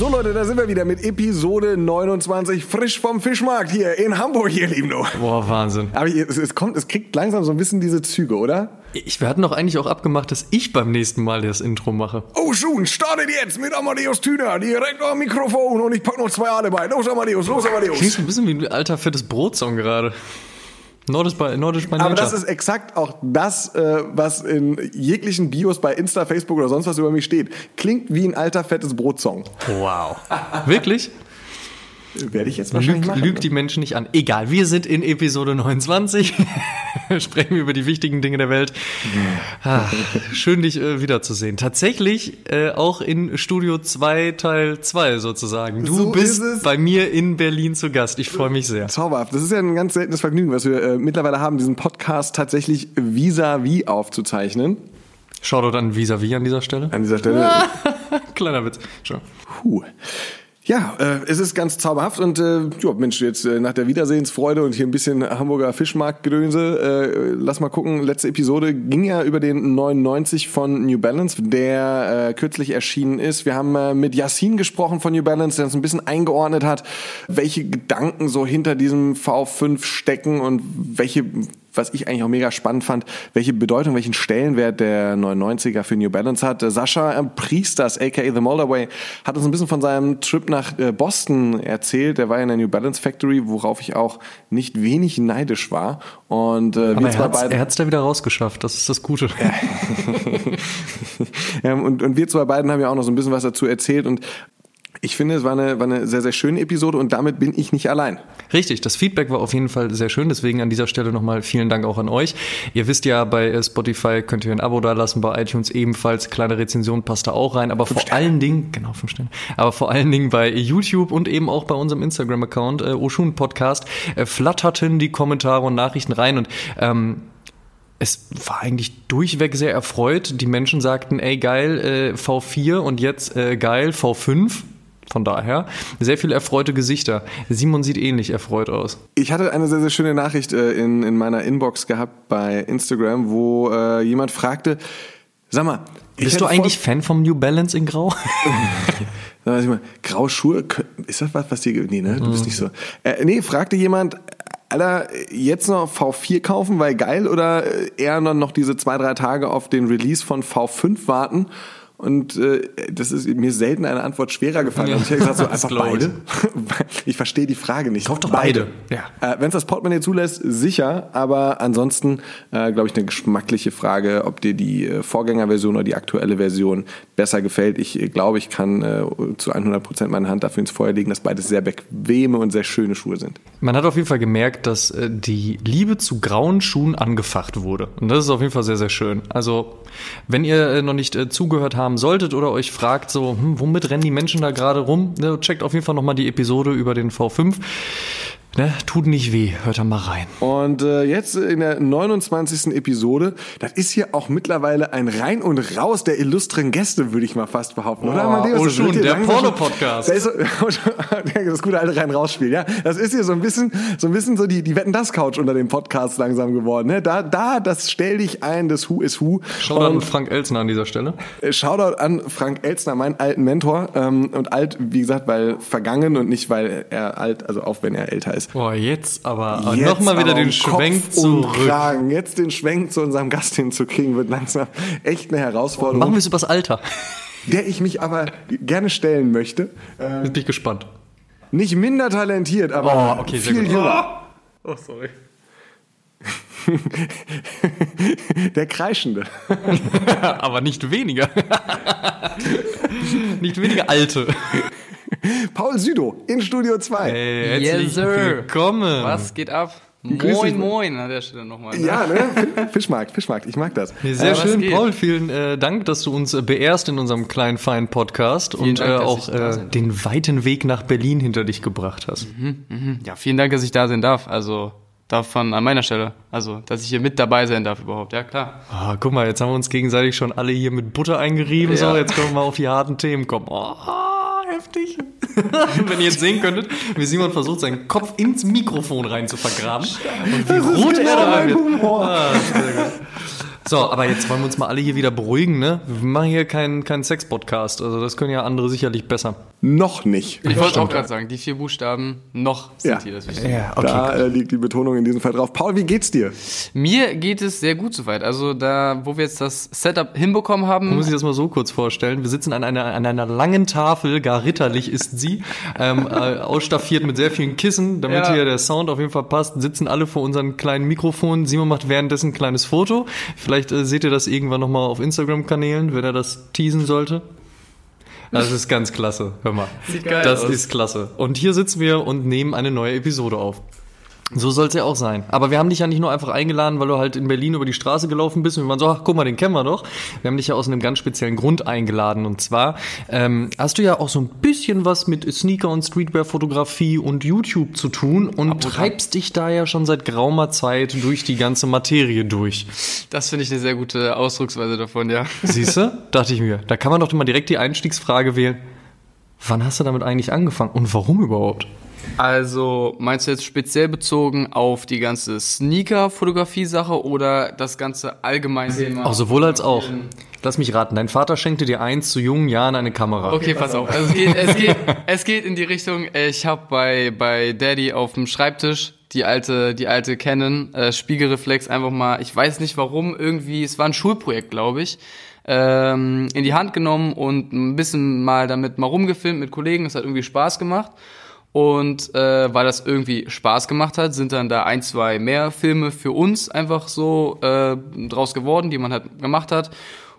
So Leute, da sind wir wieder mit Episode 29 frisch vom Fischmarkt hier in Hamburg, ihr Lieben. Boah, Wahnsinn. Aber es, es kommt, es kriegt langsam so ein bisschen diese Züge, oder? Ich, wir hatten doch eigentlich auch abgemacht, dass ich beim nächsten Mal das Intro mache. Oh Schuhen, startet jetzt mit Amadeus Thüner, direkt am Mikrofon und ich pack noch zwei Aale bei. Los Amadeus, los Amadeus. Klingt ein bisschen wie ein alter fettes Brotsong gerade. Nordisch bei, Nordisch bei Aber das ist exakt auch das, äh, was in jeglichen Bios bei Insta, Facebook oder sonst was über mich steht. Klingt wie ein alter fettes Brotsong. Wow. Wirklich? Werde ich jetzt wahrscheinlich Lüg, machen. lügt die Menschen nicht an. Egal, wir sind in Episode 29. Sprechen wir über die wichtigen Dinge der Welt. Ah, schön, dich äh, wiederzusehen. Tatsächlich äh, auch in Studio 2 Teil 2 sozusagen. Du So bist bei mir in Berlin zu Gast. Ich freue mich sehr. Zauberhaft. Das ist ja ein ganz seltenes Vergnügen, was wir äh, mittlerweile haben, diesen Podcast tatsächlich vis-à-vis aufzuzeichnen. Shoutout an Visavi an dieser Stelle. An dieser Stelle. Kleiner Witz. Schon. Puh. Ja, äh, es ist ganz zauberhaft und äh, ja, Mensch, jetzt äh, nach der Wiedersehensfreude und hier ein bisschen Hamburger Fischmarktgedönse, äh, lass mal gucken, letzte Episode ging ja über den 99 von New Balance, der äh, kürzlich erschienen ist. Wir haben äh, mit Yassin gesprochen von New Balance, der uns ein bisschen eingeordnet hat, welche Gedanken so hinter diesem V5 stecken und welche was ich eigentlich auch mega spannend fand, welche Bedeutung, welchen Stellenwert der 99er für New Balance hat. Sascha äh, Priesters, aka The Moldaway, hat uns ein bisschen von seinem Trip nach äh, Boston erzählt. Der war in der New Balance Factory, worauf ich auch nicht wenig neidisch war. Und äh, Aber wir er er hat's da wieder rausgeschafft. Das ist das Gute. Und, und wir zwei beiden haben ja auch noch so ein bisschen was dazu erzählt und ich finde, es war eine, war eine sehr, sehr schöne Episode und damit bin ich nicht allein. Richtig, das Feedback war auf jeden Fall sehr schön, deswegen an dieser Stelle nochmal vielen Dank auch an euch. Ihr wisst ja, bei äh, Spotify könnt ihr ein Abo dalassen, bei iTunes ebenfalls, kleine Rezension passt da auch rein, aber vor allen Dingen, genau, fünf Sterne, aber vor allen Dingen bei YouTube und eben auch bei unserem Instagram-Account, äh, Oshun Podcast, äh, flatterten die Kommentare und Nachrichten rein und ähm, es war eigentlich durchweg sehr erfreut. Die Menschen sagten, ey geil, äh, V4 und jetzt äh, geil, V5. Von daher sehr viele erfreute Gesichter. Simon sieht ähnlich erfreut aus. Ich hatte eine sehr, sehr schöne Nachricht äh, in, in meiner Inbox gehabt bei Instagram, wo äh, jemand fragte, sag mal, Bist du eigentlich Fan vom New Balance in Grau? Dann weiß ich mal, graue Schuhe, ist das was, was dir, nee, ne, du bist nicht so. Äh, nee, fragte jemand, Alter, jetzt noch V4 kaufen, weil geil, oder äh, eher noch diese zwei, drei Tage auf den Release von V5 warten? Und äh, das ist mir selten eine Antwort schwerer gefallen. Ja, und ich habe gesagt, so einfach beide. ich verstehe die Frage nicht. Kauf doch beide. Ja. Äh, Wenn es das Portemonnaie zulässt, sicher. Aber ansonsten, äh, glaube ich, eine geschmackliche Frage, ob dir die äh, Vorgängerversion oder die aktuelle Version besser gefällt. Ich äh, glaube, ich kann äh, zu 100 Prozent meine Hand dafür ins Feuer legen, dass beides sehr bequeme und sehr schöne Schuhe sind. Man hat auf jeden Fall gemerkt, dass äh, die Liebe zu grauen Schuhen angefacht wurde. Und das ist auf jeden Fall sehr, sehr schön. Also, wenn ihr äh, noch nicht äh, zugehört haben solltet oder euch fragt, so, hm, womit rennen die Menschen da gerade rum, ne, checkt auf jeden Fall nochmal die Episode über den V5. Ne, tut nicht weh, hört da mal rein. Und äh, jetzt in der 29. Episode, das ist hier auch mittlerweile ein Rein und Raus der illustren Gäste, würde ich mal fast behaupten, oder? Oh, Amadeus? oh, schon, der Porno-Podcast. Das, das gute alte Rein-Raus-Spiel, ja. Das ist hier so ein bisschen, so ein bisschen so die, die Wetten-Das-Couch unter dem Podcast langsam geworden. Ne? Da, da, das stell dich ein, das Who is Who. An Und, Frank Elsner an dieser Stelle. äh, Shoutout an Frank Elstner, meinen alten Mentor. Ähm, und alt, wie gesagt, weil vergangen und nicht, weil er alt, also auch wenn er älter ist. Boah, jetzt aber Jetzt nochmal wieder aber den Schwenk zurück. Kragen. Jetzt den Schwenk zu unserem Gast hinzukriegen, wird langsam echt eine Herausforderung, Machen wir es übers Alter. der ich mich aber gerne stellen möchte. Äh, bin ich gespannt. nicht minder talentiert, aber Oh, okay, sehr viel gut. jünger. Oh, sorry. Der Kreischende. aber nicht weniger. nicht weniger alte. Paul Südo in Studio 2. Hey, Yes, herzlich sir. willkommen. Was geht ab? Grüß Moin, moin an der Stelle nochmal. Ne? Ja, ne? Fischmarkt, Fischmarkt, ich mag das. Sehr Äh, schön? Paul. Vielen äh, Dank, dass du uns äh, beehrst in unserem kleinen, feinen Podcast und Dank, äh, auch äh, den weiten Weg nach Berlin hinter dich gebracht hast. Ja, vielen Dank, dass ich da sein darf. Also davon an meiner Stelle. Also, dass ich hier mit dabei sein darf überhaupt. Ja, klar. Ah, guck mal, jetzt haben wir uns gegenseitig schon alle hier mit Butter eingerieben. So, Ja. jetzt können wir mal auf die harten Themen kommen. Oh, heftig. Wenn ihr jetzt sehen könntet, wie Simon versucht, seinen Kopf ins Mikrofon rein zu vergraben. Und wie rot er da wird. Ah, sehr gut. So, aber jetzt wollen wir uns mal alle hier wieder beruhigen, ne? Wir machen hier keinen keinen Sex-Podcast. Also das können ja andere sicherlich besser. Noch nicht. Ich wollte auch gerade sagen, die vier Buchstaben noch sind Ja. hier das Wichtige. Ja, Da äh, liegt die Betonung in diesem Fall drauf. Paul, wie geht's dir? Mir geht es sehr gut soweit. Also da, wo wir jetzt das Setup hinbekommen haben, Man muss sich das mal so kurz vorstellen. Wir sitzen an einer, an einer langen Tafel, gar ritterlich ist sie, ähm, äh, ausstaffiert mit sehr vielen Kissen, damit Ja. hier der Sound auf jeden Fall passt, sitzen alle vor unseren kleinen Mikrofonen. Simon macht währenddessen ein kleines Foto. Vielleicht äh, seht ihr das irgendwann nochmal auf Instagram-Kanälen, wenn er das teasen sollte. Das ist ganz klasse, hör mal. Sieht geil das aus. ist klasse. Und hier sitzen wir und nehmen eine neue Episode auf. So soll es ja auch sein. Aber wir haben dich ja nicht nur einfach eingeladen, weil du halt in Berlin über die Straße gelaufen bist und wir waren so, ach guck mal, den kennen wir doch. Wir haben dich ja aus einem ganz speziellen Grund eingeladen. Und zwar ähm, hast du ja auch so ein bisschen was mit Sneaker- und Streetwear-Fotografie und YouTube zu tun und treibst dich da ja schon seit geraumer Zeit durch die ganze Materie durch. das finde ich eine sehr gute Ausdrucksweise davon, ja. Siehst du? Dachte ich mir. Da kann man doch mal direkt die Einstiegsfrage wählen. Wann hast du damit eigentlich angefangen und warum überhaupt? Also meinst du jetzt speziell bezogen auf die ganze Sneaker-Fotografie-Sache oder das ganze allgemeine Thema? Auch sowohl als auch. Lass mich raten, dein Vater schenkte dir eins zu jungen Jahren eine Kamera. Okay, pass auf. Also es, geht, es, geht, es geht in die Richtung, ich habe bei, bei Daddy auf dem Schreibtisch die alte, die alte Canon äh, Spiegelreflex einfach mal, ich weiß nicht warum, irgendwie, es war ein Schulprojekt, glaube ich, ähm, in die Hand genommen und ein bisschen mal damit mal rumgefilmt mit Kollegen. Es hat irgendwie Spaß gemacht. Und äh, weil das irgendwie Spaß gemacht hat, sind dann da ein, zwei mehr Filme für uns einfach so äh, draus geworden, die man halt gemacht hat.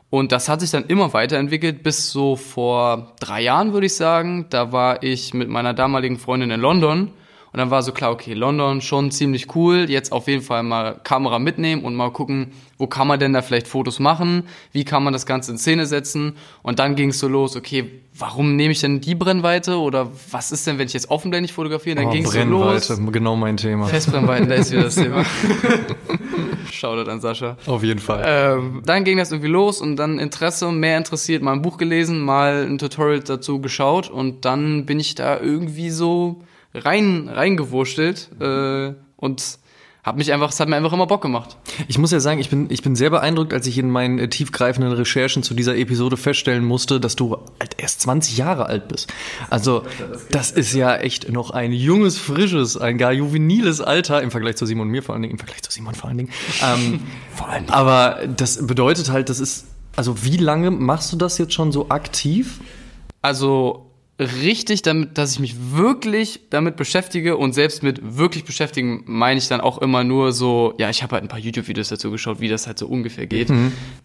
Und das hat sich dann immer weiterentwickelt bis so vor drei Jahren, würde ich sagen. Da war ich mit meiner damaligen Freundin in London. Und dann war so klar, okay, London schon ziemlich cool. Jetzt auf jeden Fall mal Kamera mitnehmen und mal gucken, wo kann man denn da vielleicht Fotos machen? Wie kann man das Ganze in Szene setzen? Und dann ging es so los, okay, warum nehme ich denn die Brennweite? Oder was ist denn, wenn ich jetzt offenblendig fotografiere? Dann Oh, ging es so los. Genau mein Thema. Festbrennweiten, da ist wieder das Thema. Shoutout an Sascha. Auf jeden Fall. Ähm, dann ging das irgendwie los und dann Interesse, mehr interessiert, mal ein Buch gelesen, mal ein Tutorial dazu geschaut und dann bin ich da irgendwie so rein reingewurschtelt äh, und hab mich einfach, es hat mir einfach immer Bock gemacht. Ich muss ja sagen, ich bin, ich bin sehr beeindruckt, als ich in meinen äh, tiefgreifenden Recherchen zu dieser Episode feststellen musste, dass du halt erst 20 Jahre alt bist. Also, das ist ja echt noch ein junges, frisches, ein gar juveniles Alter im Vergleich zu Simon und mir vor allen Dingen, im Vergleich zu Simon vor allen Dingen. Ähm, vor allen Dingen. Aber das bedeutet halt, das ist, also wie lange machst du das jetzt schon so aktiv? Also richtig damit, dass ich mich wirklich damit beschäftige und selbst mit wirklich beschäftigen meine ich dann auch immer nur so, ja, ich habe halt ein paar YouTube-Videos dazu geschaut, wie das halt so ungefähr geht.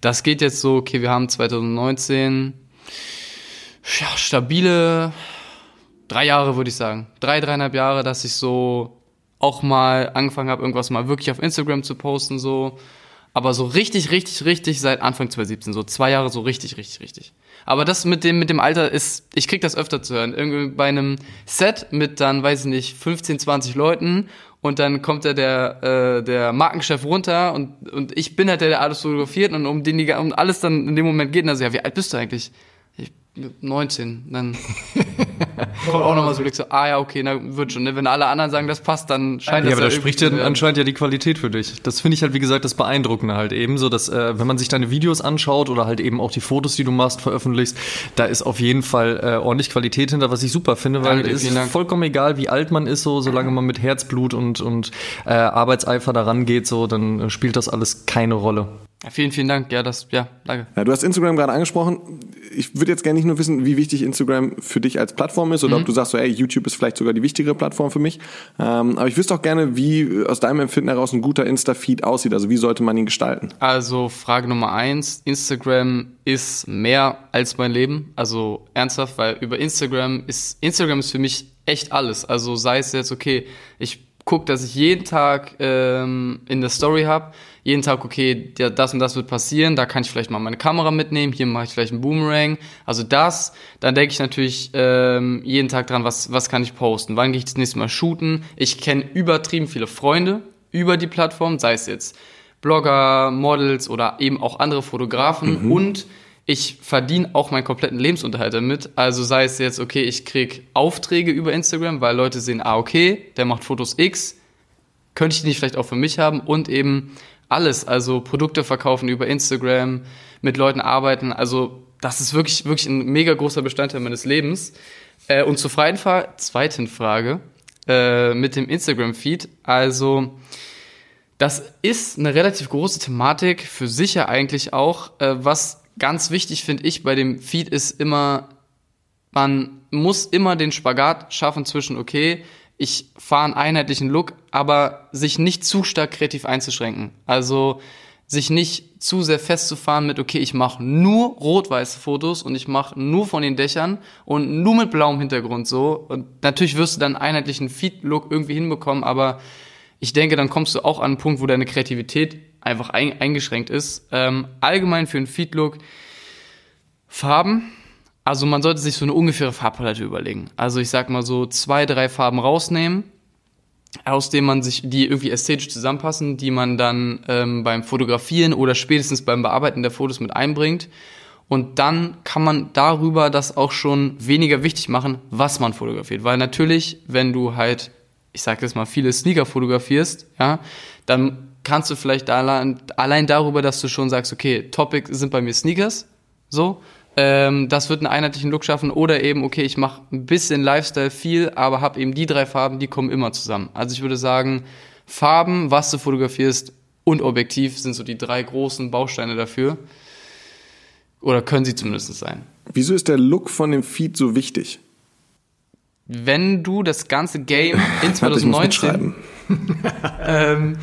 Das geht jetzt so, okay, wir haben 2019, ja, stabile drei Jahre, würde ich sagen. Drei, dreieinhalb Jahre, dass ich so auch mal angefangen habe, irgendwas mal wirklich auf Instagram zu posten, so. Aber so richtig, richtig, richtig seit Anfang 2017, so zwei Jahre so richtig, richtig, richtig. Aber das mit dem, mit dem Alter ist, ich krieg das öfter zu hören. Irgendwie bei einem Set mit dann, weiß ich nicht, 15, 20 Leuten und dann kommt da der, äh, der Markenchef runter und, und ich bin halt der, der alles fotografiert und um den um alles dann in dem Moment geht und dann so, ja, wie alt bist du eigentlich? Ich, 19, dann kommt auch nochmal so Blick so, ah ja, okay, na wird schon, ne? Wenn alle anderen sagen, das passt, dann scheint Ja, das aber da spricht ja anscheinend ja die Qualität für dich. Das finde ich halt, wie gesagt, das Beeindruckende halt eben so, dass äh, wenn man sich deine Videos anschaut oder halt eben auch die Fotos, die du machst, veröffentlichst, da ist auf jeden Fall äh, ordentlich Qualität hinter, was ich super finde, weil Danke es ist vollkommen egal, wie alt man ist, so solange man mit Herzblut und und äh, Arbeitseifer daran geht, so dann äh, spielt das alles keine Rolle. Vielen, vielen Dank. Ja, das, ja, danke. Ja, du hast Instagram gerade angesprochen. Ich würde jetzt gerne nicht nur wissen, wie wichtig Instagram für dich als Plattform ist oder ob du sagst, so, ey, YouTube ist vielleicht sogar die wichtigere Plattform für mich. Ähm, aber ich wüsste auch gerne, wie aus deinem Empfinden heraus ein guter Insta-Feed aussieht. Also wie sollte man ihn gestalten? Also Frage Nummer eins, Instagram ist mehr als mein Leben. Also ernsthaft, weil über Instagram ist, Instagram ist für mich echt alles. Also sei es jetzt, okay, ich gucke, dass ich jeden Tag ähm, in der Story habe, jeden Tag, okay, der, das und das wird passieren, da kann ich vielleicht mal meine Kamera mitnehmen, hier mache ich vielleicht einen Boomerang, also das, dann denke ich natürlich ähm, jeden Tag dran, was, was kann ich posten, wann gehe ich das nächste Mal shooten. Ich kenne übertrieben viele Freunde über die Plattform, sei es jetzt Blogger, Models oder eben auch andere Fotografen und ich verdiene auch meinen kompletten Lebensunterhalt damit. Also sei es jetzt, okay, ich krieg Aufträge über Instagram, weil Leute sehen, ah, okay, der macht Fotos X, könnte ich die nicht vielleicht auch für mich haben und eben alles, also Produkte verkaufen über Instagram, mit Leuten arbeiten, also das ist wirklich, wirklich ein mega großer Bestandteil meines Lebens. Äh, und zur freien Fra zweiten Frage äh, mit dem Instagram-Feed, also das ist eine relativ große Thematik für sich ja eigentlich auch. Äh, was ganz wichtig finde ich bei dem Feed ist immer, man muss immer den Spagat schaffen zwischen, okay, ich fahre einen einheitlichen Look, aber sich nicht zu stark kreativ einzuschränken. Also sich nicht zu sehr festzufahren mit, okay, ich mache nur rot-weiße Fotos und ich mache nur von den Dächern und nur mit blauem Hintergrund so. Und natürlich wirst du dann einen einheitlichen Feed-Look irgendwie hinbekommen, aber ich denke, dann kommst du auch an einen Punkt, wo deine Kreativität einfach ein, eingeschränkt ist. Ähm, allgemein für einen Feed-Look Farben. Also man sollte sich so eine ungefähre Farbpalette überlegen. Also ich sag mal so zwei, drei Farben rausnehmen, aus denen man sich, die irgendwie ästhetisch zusammenpassen, die man dann ähm, beim Fotografieren oder spätestens beim Bearbeiten der Fotos mit einbringt. Und dann kann man darüber das auch schon weniger wichtig machen, was man fotografiert. Weil natürlich, wenn du halt, ich sag jetzt mal, viele Sneaker fotografierst, ja, dann kannst du vielleicht allein, allein darüber, dass du schon sagst, okay, Topic sind bei mir Sneakers, so, ähm, das wird einen einheitlichen Look schaffen oder eben, okay, ich mache ein bisschen Lifestyle viel, aber habe eben die drei Farben, die kommen immer zusammen. Also ich würde sagen, Farben, was du fotografierst und Objektiv sind so die drei großen Bausteine dafür. Oder können sie zumindest sein. Wieso ist der Look von dem Feed so wichtig? Wenn du das ganze Game in Warte, ich muss 2019 mitschreiben. ähm,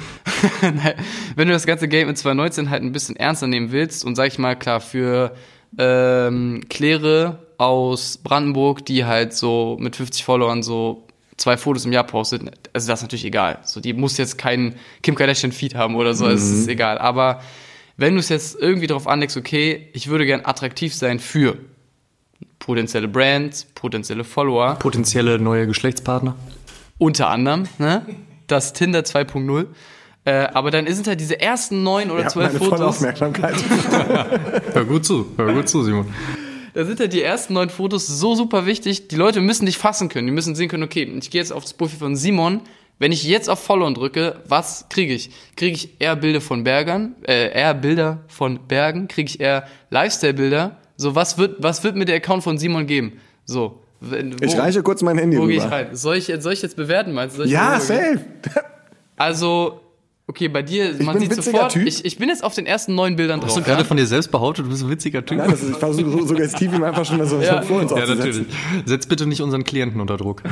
wenn du das ganze Game in 2019 halt ein bisschen ernster nehmen willst und sag ich mal, klar, für ähm, Claire aus Brandenburg, die halt so mit 50 Followern so zwei Fotos im Jahr postet, also das ist natürlich egal. So, die muss jetzt keinen Kim Kardashian Feed haben oder so, es ist egal. Aber wenn du es jetzt irgendwie darauf anlegst, okay, ich würde gern attraktiv sein für potenzielle Brands, potenzielle Follower, Potenzielle neue Geschlechtspartner. unter anderem, ne? Das Tinder 2.0. Äh, aber dann sind halt diese ersten neun oder zwölf volle Fotos. Aufmerksamkeit. Hör gut zu, hör gut zu, Simon. Da sind halt die ersten neun Fotos so super wichtig. Die Leute müssen dich fassen können. Die müssen sehen können, okay, ich gehe jetzt auf das Profil von Simon. Wenn ich jetzt auf Follow drücke, was kriege ich? Kriege ich eher Bilder von Bergern, äh, eher Bilder von Bergen? Kriege ich eher Lifestyle-Bilder? So, was wird, was wird mir der Account von Simon geben? So. Wenn- Ich wo- reiche kurz mein Handy Wo gehe ich rüber. rein? Soll ich, soll ich jetzt bewerten, meinst du? Soll ich Ja, safe. Also, okay, bei dir, man bin sieht sofort, Typ. ich, ich bin jetzt auf den ersten neun Bildern Hast du drauf. gerade Ja? von dir selbst behauptet, du bist ein witziger Typ? Nein, das ist, ich versuche so suggestiv ihm einfach schon mal so, Ja. vor uns ja, natürlich. Setz bitte nicht unseren Klienten unter Druck.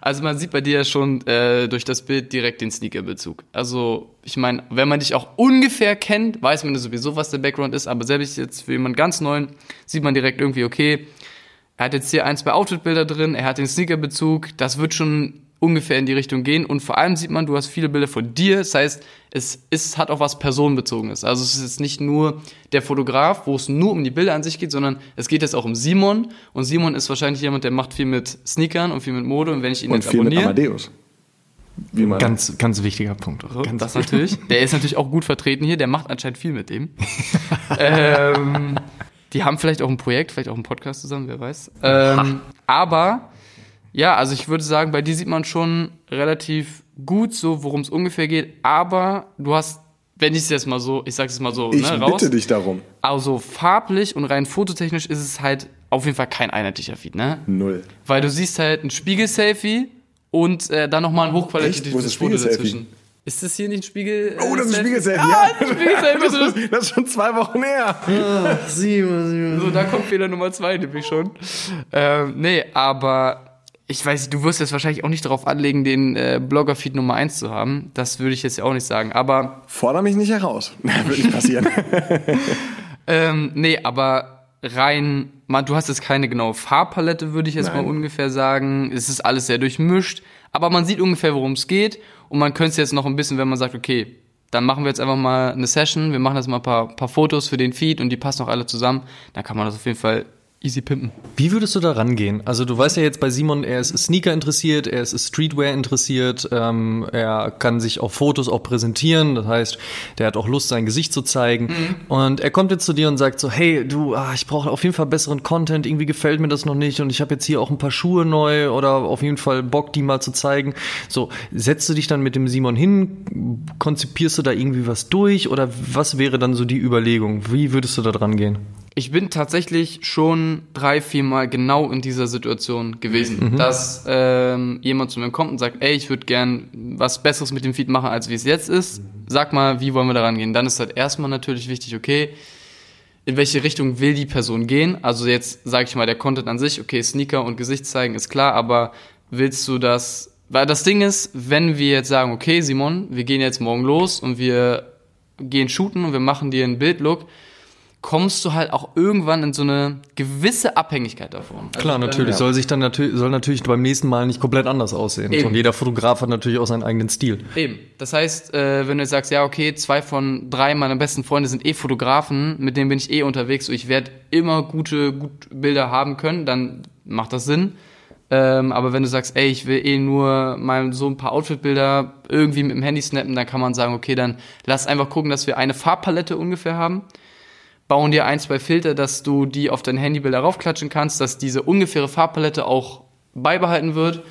Also man sieht bei dir ja schon äh, durch das Bild direkt den Sneaker-Bezug. Also ich meine, wenn man dich auch ungefähr kennt, weiß man ja sowieso, was der Background ist, aber selbst jetzt für jemanden ganz neuen sieht man direkt irgendwie, okay, er hat jetzt hier ein, zwei Outfit-Bilder drin, er hat den Sneaker-Bezug, das wird schon ungefähr in die Richtung gehen und vor allem sieht man, du hast viele Bilder von dir, das heißt, es ist, hat auch was personenbezogenes. Also es ist jetzt nicht nur der Fotograf, wo es nur um die Bilder an sich geht, sondern es geht jetzt auch um Simon und Simon ist wahrscheinlich jemand, der macht viel mit Sneakern und viel mit Mode und wenn ich ihn Und jetzt viel mit abonniere, Amadeus. Wie man. Ganz, ganz wichtiger Punkt. so, Ganz das natürlich. Der ist natürlich auch gut vertreten hier, der macht anscheinend viel mit dem. ähm, die haben vielleicht auch ein Projekt, vielleicht auch einen Podcast zusammen, wer weiß. Ähm, aber ja, also ich würde sagen, bei dir sieht man schon relativ gut so, worum es ungefähr geht. Aber du hast, wenn ich es jetzt mal so, ich sag's jetzt mal so, ich ne, raus. bitte dich darum. Also farblich und rein fototechnisch ist es halt auf jeden Fall kein einheitlicher Feed, ne? Null. Weil du siehst halt ein Spiegel-Selfie und äh, dann nochmal ein hochqualitatives Foto dazwischen. Ist das hier nicht ein Spiegel? Oh, das ist ein Selfie? Spiegelselfie. Ah, Ja, das ist ein Spiegelselfie. das, ist, das ist schon zwei Wochen her. So, da kommt Fehler Nummer zwei nämlich schon. Ähm, nee, aber ich weiß, nicht, du wirst jetzt wahrscheinlich auch nicht darauf anlegen, den äh, Blogger-Feed Nummer eins zu haben. Das würde ich jetzt ja auch nicht sagen. Aber Forder mich nicht heraus. Würde nicht passieren. Ähm, nee, aber rein, man, du hast jetzt keine genaue Farbpalette, würde ich jetzt Nein. mal ungefähr sagen. Es ist alles sehr durchmischt, aber man sieht ungefähr, worum es geht und man könnte es jetzt noch ein bisschen, wenn man sagt, okay, dann machen wir jetzt einfach mal eine Session, wir machen jetzt mal ein paar, paar Fotos für den Feed und die passen auch alle zusammen, dann kann man das auf jeden Fall easy pimpen. Wie würdest du da rangehen? Also du weißt ja jetzt bei Simon, er ist Sneaker interessiert, er ist Streetwear interessiert, ähm, er kann sich auf Fotos auch präsentieren, das heißt, der hat auch Lust, sein Gesicht zu zeigen. Und er kommt jetzt zu dir und sagt so, hey, du, ah, ich brauche auf jeden Fall besseren Content, irgendwie gefällt mir das noch nicht und ich habe jetzt hier auch ein paar Schuhe neu oder auf jeden Fall Bock, die mal zu zeigen. So, setzt du dich dann mit dem Simon hin, konzipierst du da irgendwie was durch oder was wäre dann so die Überlegung? Wie würdest du da dran gehen? Ich bin tatsächlich schon drei, vier Mal genau in dieser Situation gewesen, dass ähm, jemand zu mir kommt und sagt, ey, ich würde gern was Besseres mit dem Feed machen, als wie es jetzt ist. Sag mal, wie wollen wir daran gehen? Dann ist halt erstmal natürlich wichtig, okay, in welche Richtung will die Person gehen? Also jetzt sage ich mal, der Content an sich, okay, Sneaker und Gesicht zeigen ist klar, aber willst du das? Weil das Ding ist, wenn wir jetzt sagen, okay, Simon, wir gehen jetzt morgen los und wir gehen shooten und wir machen dir einen Bildlook, kommst du halt auch irgendwann in so eine gewisse Abhängigkeit davon. Also Klar, dann- natürlich. Soll sich dann natürlich, soll natürlich beim nächsten Mal nicht komplett anders aussehen. Eben. Und jeder Fotograf hat natürlich auch seinen eigenen Stil. Eben. Das heißt, äh, wenn du jetzt sagst, ja, okay, zwei von drei meiner besten Freunde sind eh Fotografen, mit denen bin ich eh unterwegs, so ich werde immer gute, gut Bilder haben können, dann macht das Sinn. Ähm, aber wenn du sagst, ey, ich will eh nur mal so ein paar Outfit-Bilder irgendwie mit dem Handy snappen, dann kann man sagen, okay, dann lass einfach gucken, dass wir eine Farbpalette ungefähr haben. Bauen dir ein, zwei Filter, dass du die auf dein Handybilder raufklatschen kannst, dass diese ungefähre Farbpalette auch beibehalten wird.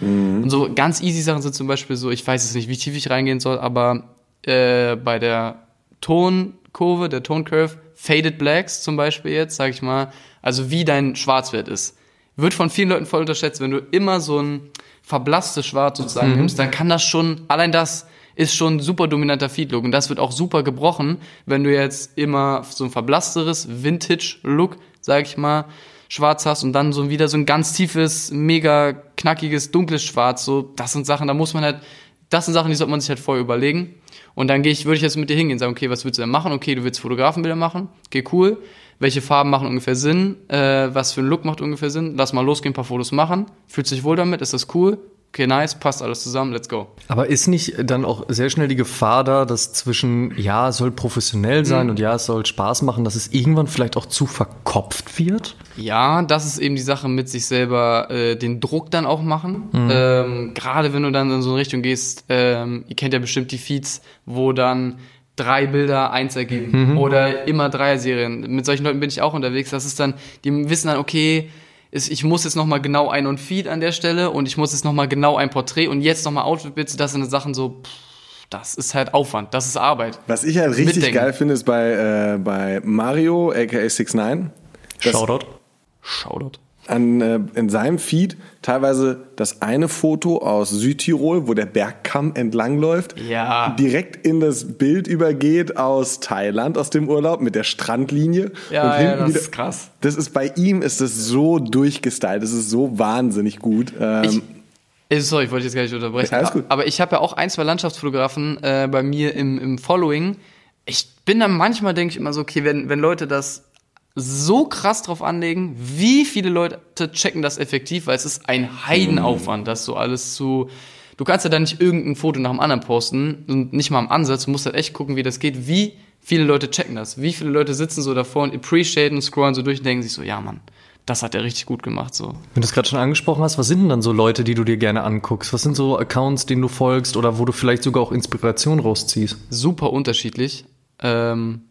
Und so ganz easy Sachen sind zum Beispiel so, ich weiß jetzt nicht, wie tief ich reingehen soll, aber äh, bei der Tonkurve, der Toncurve, Faded Blacks zum Beispiel jetzt, sag ich mal, also wie dein Schwarzwert ist, wird von vielen Leuten voll unterschätzt. Wenn du immer so ein verblasstes Schwarz sozusagen nimmst, dann kann das schon, allein das ist schon super dominanter Feed-Look und das wird auch super gebrochen, wenn du jetzt immer so ein verblassteres Vintage-Look, sag ich mal, schwarz hast und dann so wieder so ein ganz tiefes, mega knackiges, dunkles Schwarz, so, das sind Sachen, da muss man halt, das sind Sachen, die sollte man sich halt vorher überlegen. Und dann gehe ich, würde ich jetzt mit dir hingehen und sagen, okay, was willst du denn machen? Okay, du willst Fotografenbilder machen. Okay, cool. Welche Farben machen ungefähr Sinn? Äh, was für ein Look macht ungefähr Sinn? Lass mal losgehen, ein paar Fotos machen. Fühlt sich wohl damit? Ist das cool? Okay, nice, passt alles zusammen, let's go. Aber ist nicht dann auch sehr schnell die Gefahr da, dass zwischen, ja, es soll professionell sein und ja, es soll Spaß machen, dass es irgendwann vielleicht auch zu verkopft wird? Ja, das ist eben die Sache mit sich selber äh, den Druck dann auch machen. Ähm, Gerade wenn du dann in so eine Richtung gehst, ähm, ihr kennt ja bestimmt die Feeds, wo dann drei Bilder eins ergeben oder immer Dreier-Serien. Mit solchen Leuten bin ich auch unterwegs. Das ist dann, die wissen dann, okay, ist, ich muss jetzt nochmal genau ein und Feed an der Stelle und ich muss jetzt nochmal genau ein Porträt und jetzt nochmal Outfit-Bits. Das sind Sachen so, pff, das ist halt Aufwand, das ist Arbeit. Was ich halt richtig Mitdenken. geil finde, ist bei, äh, bei Mario, aka 69, das Shoutout. Shoutout. An, äh, in seinem Feed teilweise das eine Foto aus Südtirol, wo der Bergkamm entlangläuft, Ja. direkt in das Bild übergeht aus Thailand, aus dem Urlaub, mit der Strandlinie. Ja, ja, das ist krass. Das ist bei ihm ist das so durchgestylt, das ist so wahnsinnig gut. Ähm, Äh, Sorry, ich wollte jetzt gar nicht unterbrechen. Ja, alles gut. Aber ich habe ja auch ein, zwei Landschaftsfotografen äh, bei mir im, im Following. Ich bin dann manchmal, denke ich immer so, okay, wenn, wenn Leute das so krass drauf anlegen, wie viele Leute checken das effektiv, weil es ist ein Heidenaufwand, das so alles zu. Du kannst ja dann nicht irgendein Foto nach dem anderen posten und nicht mal im Ansatz. Du musst halt echt gucken, wie das geht. Wie viele Leute checken das? Wie viele Leute sitzen so davor und appreciaten und scrollen so durch und denken sich so, ja, Mann, das hat er richtig gut gemacht, so. Wenn du es gerade schon angesprochen hast, was sind denn dann so Leute, die du dir gerne anguckst? Was sind so Accounts, denen du folgst oder wo du vielleicht sogar auch Inspiration rausziehst? super unterschiedlich. Ähm,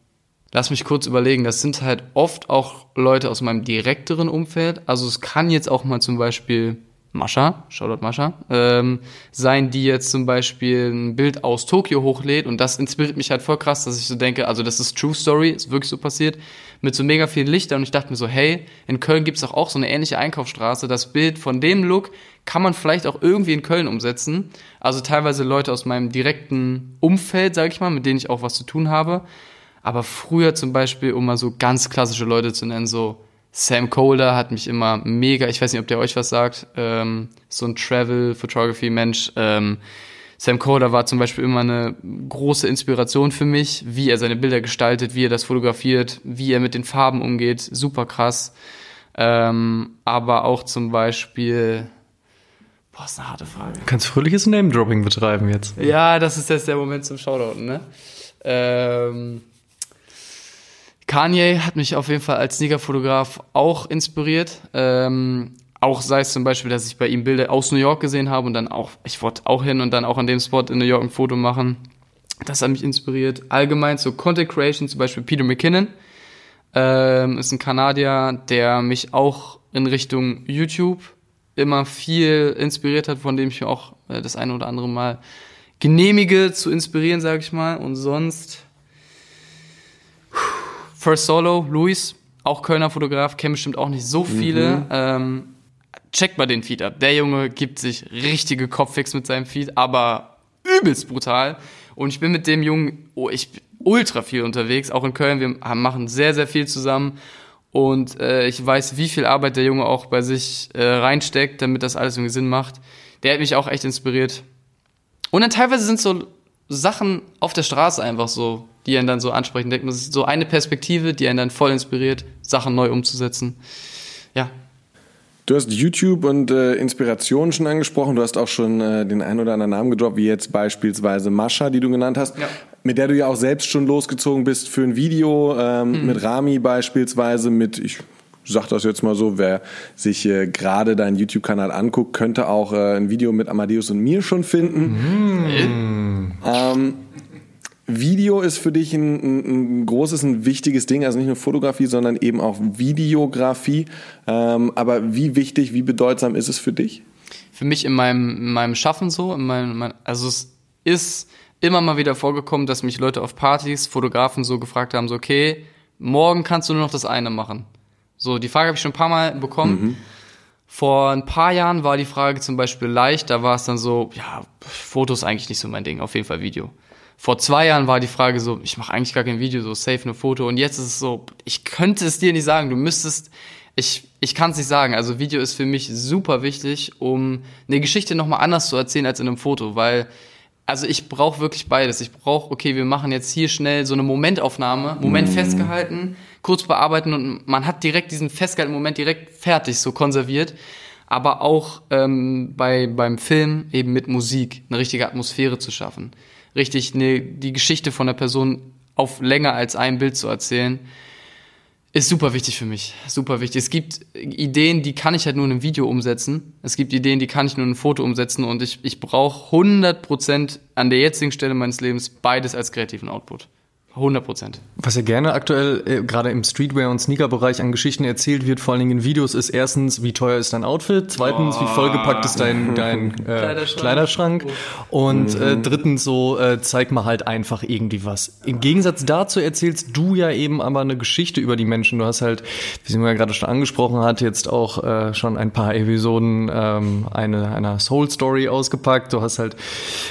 lass mich kurz überlegen. Das sind halt oft auch Leute aus meinem direkteren Umfeld. Also es kann jetzt auch mal zum Beispiel Mascha, Shoutout Mascha, ähm, sein, die jetzt zum Beispiel ein Bild aus Tokio hochlädt und das inspiriert mich halt voll krass, dass ich so denke, also das ist True Story, ist wirklich so passiert, mit so mega vielen Lichtern und ich dachte mir so, hey, in Köln gibt's doch auch so eine ähnliche Einkaufsstraße, das Bild von dem Look kann man vielleicht auch irgendwie in Köln umsetzen. Also teilweise Leute aus meinem direkten Umfeld, sage ich mal, mit denen ich auch was zu tun habe. Aber früher zum Beispiel, um mal so ganz klassische Leute zu nennen, so Sam Colder hat mich immer mega, ich weiß nicht, ob der euch was sagt, ähm, so ein Travel-Photography-Mensch, ähm, Sam Coder war zum Beispiel immer eine große Inspiration für mich, wie er seine Bilder gestaltet, wie er das fotografiert, wie er mit den Farben umgeht, super krass. Ähm, aber auch zum Beispiel, boah, ist eine harte Frage. Kannst fröhliches Name-Dropping betreiben jetzt. Ja, das ist jetzt der Moment zum Shoutouten, ne? Ähm, Kanye hat mich auf jeden Fall als Sneaker-Fotograf auch inspiriert. Ähm, auch sei es zum Beispiel, dass ich bei ihm Bilder aus New York gesehen habe und dann auch, ich wollte auch hin und dann auch an dem Spot in New York ein Foto machen. Das hat mich inspiriert. Allgemein so Content Creation, zum Beispiel Peter McKinnon, ähm, ist ein Kanadier, der mich auch in Richtung YouTube immer viel inspiriert hat, von dem ich mir auch äh, das eine oder andere Mal genehmige zu inspirieren, sage ich mal. Und sonst First Solo, Luis, auch Kölner Fotograf, kennen bestimmt auch nicht so viele. Mhm. Ähm, checkt mal den Feed ab. Der Junge gibt sich richtige Kopffix mit seinem Feed, aber übelst brutal. Und ich bin mit dem Jungen, oh, ich bin ultra viel unterwegs, auch in Köln. Wir haben, machen sehr, sehr viel zusammen. Und äh, ich weiß, wie viel Arbeit der Junge auch bei sich äh, reinsteckt, damit das alles irgendwie Sinn macht. Der hat mich auch echt inspiriert. Und dann teilweise sind so Sachen auf der Straße einfach so, die einen dann so ansprechen. Denkt man, das ist so eine Perspektive, die einen dann voll inspiriert, Sachen neu umzusetzen. Ja, Du hast YouTube und äh, Inspiration schon angesprochen. Du hast auch schon äh, den einen oder anderen Namen gedroppt, wie jetzt beispielsweise Mascha, die du genannt hast, ja. mit der du ja auch selbst schon losgezogen bist für ein Video, ähm, mhm. mit Rami beispielsweise, mit, ich sag das jetzt mal so, wer sich äh, gerade deinen YouTube-Kanal anguckt, könnte auch äh, ein Video mit Amadeus und mir schon finden. Mhm. Ähm, Video ist für dich ein, ein, ein, großes, ein wichtiges Ding, also nicht nur Fotografie, sondern eben auch Videografie. Ähm, aber wie wichtig, wie bedeutsam ist es für dich? Für mich in meinem, in meinem Schaffen so, in meinem, mein, also es ist immer mal wieder vorgekommen, dass mich Leute auf Partys, Fotografen so gefragt haben, so okay, morgen kannst du nur noch das eine machen. So, die Frage habe ich schon ein paar Mal bekommen. Mhm. Vor ein paar Jahren war die Frage zum Beispiel leicht, da war es dann so, ja, Fotos eigentlich nicht so mein Ding, auf jeden Fall Video vor zwei Jahren war die Frage so, ich mache eigentlich gar kein Video, so safe eine Foto. Und jetzt ist es so, ich könnte es dir nicht sagen. Du müsstest, ich, ich kann es nicht sagen. Also Video ist für mich super wichtig, um eine Geschichte nochmal anders zu erzählen als in einem Foto, weil also ich brauche wirklich beides. Ich brauche, okay, wir machen jetzt hier schnell so eine Momentaufnahme, Moment mhm. festgehalten, kurz bearbeiten und man hat direkt diesen festgehaltenen Moment direkt fertig, so konserviert. Aber auch ähm, bei, beim Film eben mit Musik eine richtige Atmosphäre zu schaffen richtig eine, die Geschichte von der Person auf länger als ein Bild zu erzählen, ist super wichtig für mich. Super wichtig. Es gibt Ideen, die kann ich halt nur in einem Video umsetzen. Es gibt Ideen, die kann ich nur in einem Foto umsetzen und ich, ich brauche 100% an der jetzigen Stelle meines Lebens beides als kreativen Output. 100 Prozent. Was ja gerne aktuell äh, gerade im Streetwear- und Sneaker-Bereich an Geschichten erzählt wird, vor allen Dingen in Videos, ist erstens, wie teuer ist dein Outfit, zweitens, oh. wie vollgepackt ist dein, dein äh, Kleiderschrank, Kleiderschrank. und äh, mhm. äh, drittens so, äh, zeig mal halt einfach irgendwie was. Im Gegensatz dazu erzählst du ja eben aber eine Geschichte über die Menschen. Du hast halt, wie sie mir ja gerade schon angesprochen hat, jetzt auch äh, schon ein paar Episoden ähm, eine, einer Soul-Story ausgepackt. Du hast halt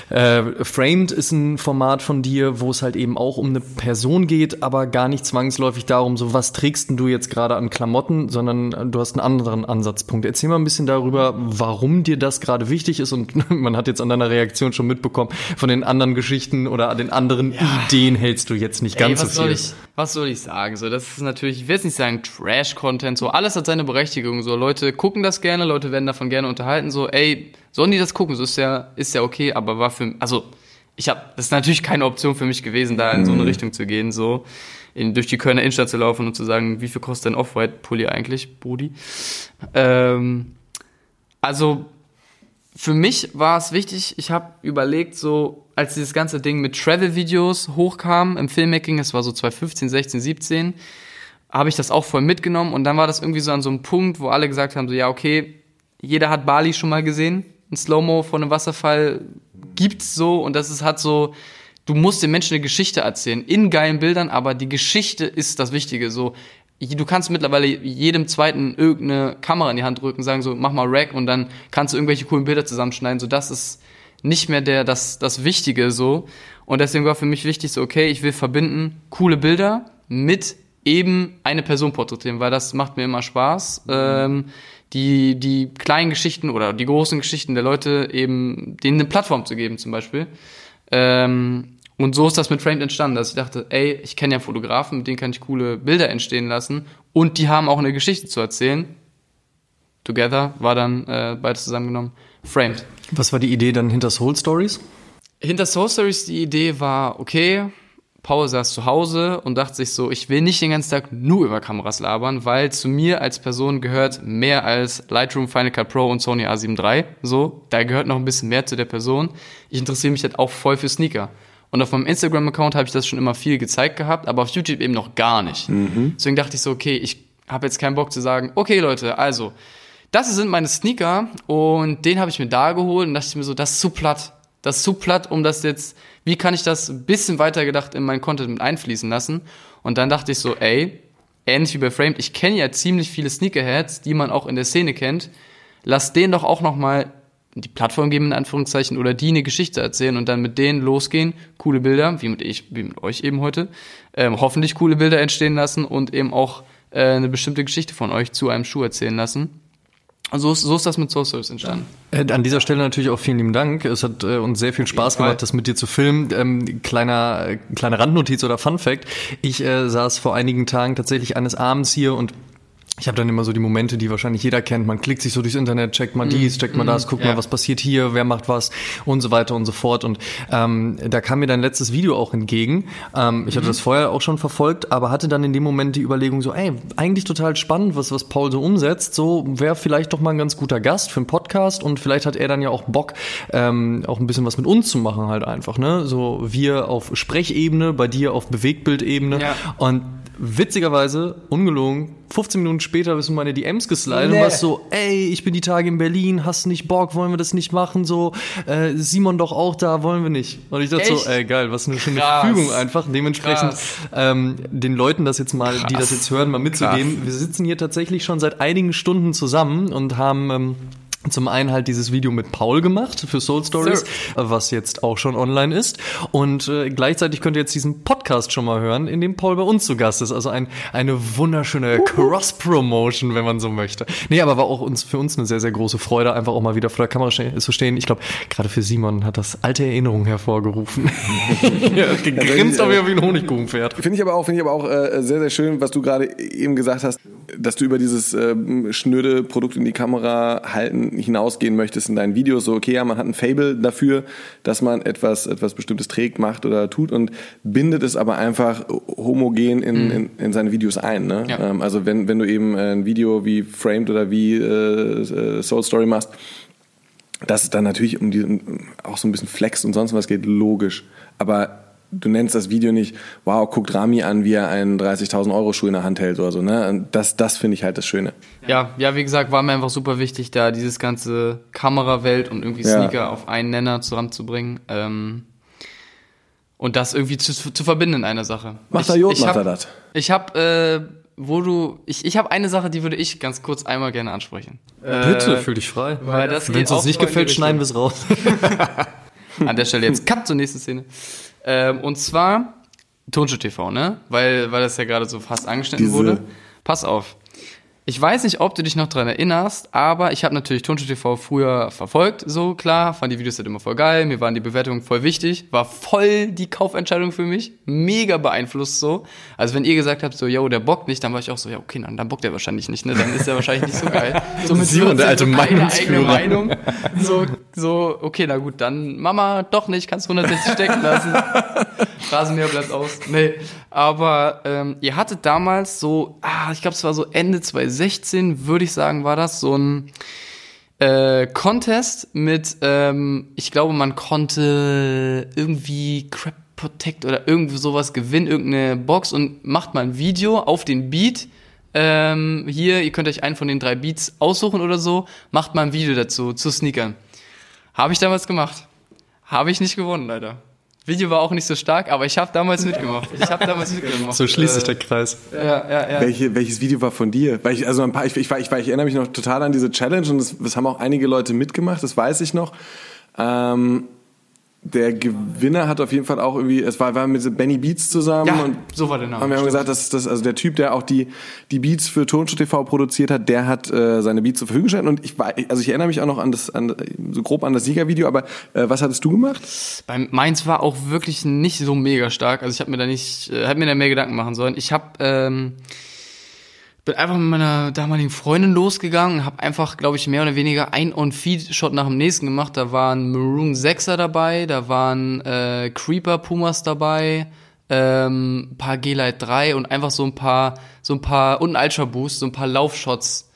äh, Framed ist ein Format von dir, wo es halt eben auch um eine Person geht, aber gar nicht zwangsläufig darum, so was trägst du jetzt gerade an Klamotten, sondern du hast einen anderen Ansatzpunkt. Erzähl mal ein bisschen darüber, warum dir das gerade wichtig ist und man hat jetzt an deiner Reaktion schon mitbekommen, von den anderen Geschichten oder den anderen ja. Ideen hältst du jetzt nicht ganz Ey, so viel. Soll ich, was soll ich sagen? So, das ist natürlich, ich will jetzt nicht sagen Trash-Content, so alles hat seine Berechtigung. So, Leute gucken das gerne, Leute werden davon gerne unterhalten. So, ey, sollen die das gucken? So ist ja, ist ja okay, aber war für, also ich habe, das ist natürlich keine Option für mich gewesen, da in so eine mhm. Richtung zu gehen, so in, durch die Kölner Innenstadt zu laufen und zu sagen, wie viel kostet ein Off-White-Pulli eigentlich, Brudi? Ähm, also für mich war es wichtig, ich habe überlegt, so als dieses ganze Ding mit Travel-Videos hochkam im Filmmaking, es war so 2015, 16, 17, habe ich das auch voll mitgenommen und dann war das irgendwie so an so einem Punkt, wo alle gesagt haben, so ja, okay, jeder hat Bali schon mal gesehen, ein Slow-Mo von einem Wasserfall gibt's so und das ist hat so, du musst den Menschen eine Geschichte erzählen, in geilen Bildern, aber die Geschichte ist das Wichtige. So, du kannst mittlerweile jedem zweiten irgendeine Kamera in die Hand drücken, sagen so, mach mal Rack und dann kannst du irgendwelche coolen Bilder zusammenschneiden. So, das ist nicht mehr der, das, das Wichtige so. Und deswegen war für mich wichtig so, okay, ich will verbinden coole Bilder mit eben eine Person porträtieren, weil das macht mir immer Spaß. Ähm, die, die kleinen Geschichten oder die großen Geschichten der Leute eben, denen eine Plattform zu geben zum Beispiel. Ähm, und so ist das mit Framed entstanden, dass ich dachte, ey, ich kenne ja Fotografen, mit denen kann ich coole Bilder entstehen lassen und die haben auch eine Geschichte zu erzählen. Together war dann äh, beides zusammengenommen. Framed. Was war die Idee dann hinter Soul Stories? Hinter Soul Stories die Idee war, okay, Paul saß zu Hause und dachte sich so, ich will nicht den ganzen Tag nur über Kameras labern, weil zu mir als Person gehört mehr als Lightroom, Final Cut Pro und Sony A7 III. So, da gehört noch ein bisschen mehr zu der Person. Ich interessiere mich halt auch voll für Sneaker. Und auf meinem Instagram-Account habe ich das schon immer viel gezeigt gehabt, aber auf YouTube eben noch gar nicht. Mhm. Deswegen dachte ich so, okay, ich habe jetzt keinen Bock zu sagen, okay Leute, also, das sind meine Sneaker und den habe ich mir da geholt und dachte ich mir so, das ist zu platt. Das ist zu platt, um das jetzt, wie kann ich das ein bisschen weiter gedacht in meinen Content mit einfließen lassen? Und dann dachte ich so, ey, ähnlich wie bei Framed, ich kenne ja ziemlich viele Sneakerheads, die man auch in der Szene kennt. Lass denen doch auch noch mal die Plattform geben, in Anführungszeichen, oder die eine Geschichte erzählen und dann mit denen losgehen, coole Bilder, wie mit, ich, wie mit euch eben heute, ähm, hoffentlich coole Bilder entstehen lassen und eben auch äh, eine bestimmte Geschichte von euch zu einem Schuh erzählen lassen. Also so ist, so ist das mit Soul Service entstanden. Äh, an dieser Stelle natürlich auch vielen lieben Dank. Es hat äh, uns sehr viel Spaß gemacht, das mit dir zu filmen. Ähm, kleiner, äh, kleine Randnotiz oder Fun Fact. Ich äh, saß vor einigen Tagen tatsächlich eines Abends hier und ich habe dann immer so die Momente, die wahrscheinlich jeder kennt. Man klickt sich so durchs Internet, checkt mal dies, checkt mal das, guckt ja. mal, was passiert hier, wer macht was und so weiter und so fort. Und ähm, da kam mir dein letztes Video auch entgegen. Ähm, ich hatte mhm. das vorher auch schon verfolgt, aber hatte dann in dem Moment die Überlegung so, ey, eigentlich total spannend, was, was Paul so umsetzt. So wäre vielleicht doch mal ein ganz guter Gast für einen Podcast und vielleicht hat er dann ja auch Bock, ähm, auch ein bisschen was mit uns zu machen halt einfach. Ne? So wir auf Sprechebene, bei dir auf Bewegtbildebene. Ja. Und witzigerweise, ungelogen, 15 Minuten später bist du meine DMs geslidet nee. und warst so, ey, ich bin die Tage in Berlin, hast nicht Bock, wollen wir das nicht machen, so, äh, Simon doch auch da, wollen wir nicht. Und ich dachte Echt? so, ey, geil, was eine schöne Fügung einfach. Dementsprechend ähm, den Leuten das jetzt mal, Krass. die das jetzt hören, mal mitzugeben. Krass. Wir sitzen hier tatsächlich schon seit einigen Stunden zusammen und haben ähm, zum einen halt dieses Video mit Paul gemacht für Soul Stories, Sir. was jetzt auch schon online ist. Und äh, gleichzeitig könnt ihr jetzt diesen Podcast schon mal hören, in dem Paul bei uns zu Gast ist. Also ein, eine wunderschöne Cross-Promotion, wenn man so möchte. Nee, aber war auch uns, für uns eine sehr, sehr große Freude, einfach auch mal wieder vor der Kamera zu stehen. Ich glaube, gerade für Simon hat das alte Erinnerungen hervorgerufen. ja, gegrinst aber ja wie ein Honigkuchenpferd. Finde ich aber auch, finde ich aber auch äh, sehr, sehr schön, was du gerade eben gesagt hast, dass du über dieses äh, schnöde Produkt in die Kamera halten hinausgehen möchtest in deinen Videos, so okay, ja, man hat ein Fable dafür, dass man etwas, etwas Bestimmtes trägt, macht oder tut und bindet es aber einfach homogen in, mhm. in, in, seine Videos ein. Ne? Ja. Ähm, also wenn, wenn du eben ein Video wie Framed oder wie äh, äh Soul Story machst, dass es dann natürlich um die, auch so ein bisschen Flex und sonst was geht, logisch. Aber du nennst das Video nicht, wow, guckt Rami an, wie er einen 30.000 Euro Schuh in der Hand hält oder so, ne? Das, das finde ich halt das Schöne. Ja, ja, wie gesagt, war mir einfach super wichtig, da dieses ganze Kamerawelt und irgendwie Sneaker ja. auf einen Nenner zusammenzubringen. Ähm, und das irgendwie zu, zu verbinden in einer Sache. Macht er Jod, macht er das. Ich habe, äh, wo du, ich, ich habe eine Sache, die würde ich ganz kurz einmal gerne ansprechen. Bitte, äh, fühl dich frei. Wenn es uns nicht gefällt, schneiden wir es raus. An der Stelle jetzt Cut zur nächsten Szene. Ähm, und zwar Tonschuh TV, ne? Weil, weil das ja gerade so fast angeschnitten Diese wurde. Pass auf. Ich weiß nicht, ob du dich noch dran erinnerst, aber ich habe natürlich Tonschuh TV früher verfolgt, so klar, fand die Videos halt immer voll geil, mir waren die Bewertungen voll wichtig, war voll die Kaufentscheidung für mich, mega beeinflusst so. Also wenn ihr gesagt habt, so, yo, der bockt nicht, dann war ich auch so, ja, okay, dann, dann bockt der wahrscheinlich nicht, ne, dann ist der wahrscheinlich nicht so geil. So mit Simon, der alte eigene Meinung. So, so, okay, na gut, dann Mama, doch nicht, kannst 160 stecken lassen. Rasenmäher bleibt aus. Nee, aber ähm, ihr hattet damals so, ah, ich glaube, es war so Ende 2016, würde ich sagen, war das so ein äh, Contest mit, ähm, ich glaube, man konnte irgendwie Crap Protect oder irgendwie sowas gewinnen, irgendeine Box und macht mal ein Video auf den Beat. Ähm, hier, ihr könnt euch einen von den drei Beats aussuchen oder so, macht mal ein Video dazu, zu Sneakern. Habe ich damals gemacht. Habe ich nicht gewonnen, leider. Video war auch nicht so stark, aber ich habe damals mitgemacht. Ich habe damals mitgemacht. So schließt sich der Kreis. Ja, ja, ja. Welche, welches Video war von dir? Weil ich, also ein paar, ich, ich, ich, ich erinnere mich noch total an diese Challenge und das, das haben auch einige Leute mitgemacht, das weiß ich noch. Ähm, der Gewinner hat auf jeden Fall auch irgendwie, es war, war mit Benny Beats zusammen Ja, und so war der Name, Und wir haben stimmt. gesagt, dass, dass also der Typ, der auch die die Beats für Tonschuh TV produziert hat, der hat äh, seine Beats zur Verfügung gestellt und ich war, also ich erinnere mich auch noch an das, an, so grob an das Siegervideo, aber äh, was hattest du gemacht? Bei meins war auch wirklich nicht so mega stark. Also ich habe mir da nicht, äh, hätte mir da mehr Gedanken machen sollen. Ich habe ähm, bin einfach mit meiner damaligen Freundin losgegangen und habe einfach, glaube ich, mehr oder weniger ein On-Feed-Shot nach dem nächsten gemacht. Da waren Maroon 6er dabei, da waren äh, Creeper Pumas dabei, ähm, ein paar G-Lite 3 und einfach so ein paar, so ein paar, und ein Ultra Boost, so ein paar Laufshots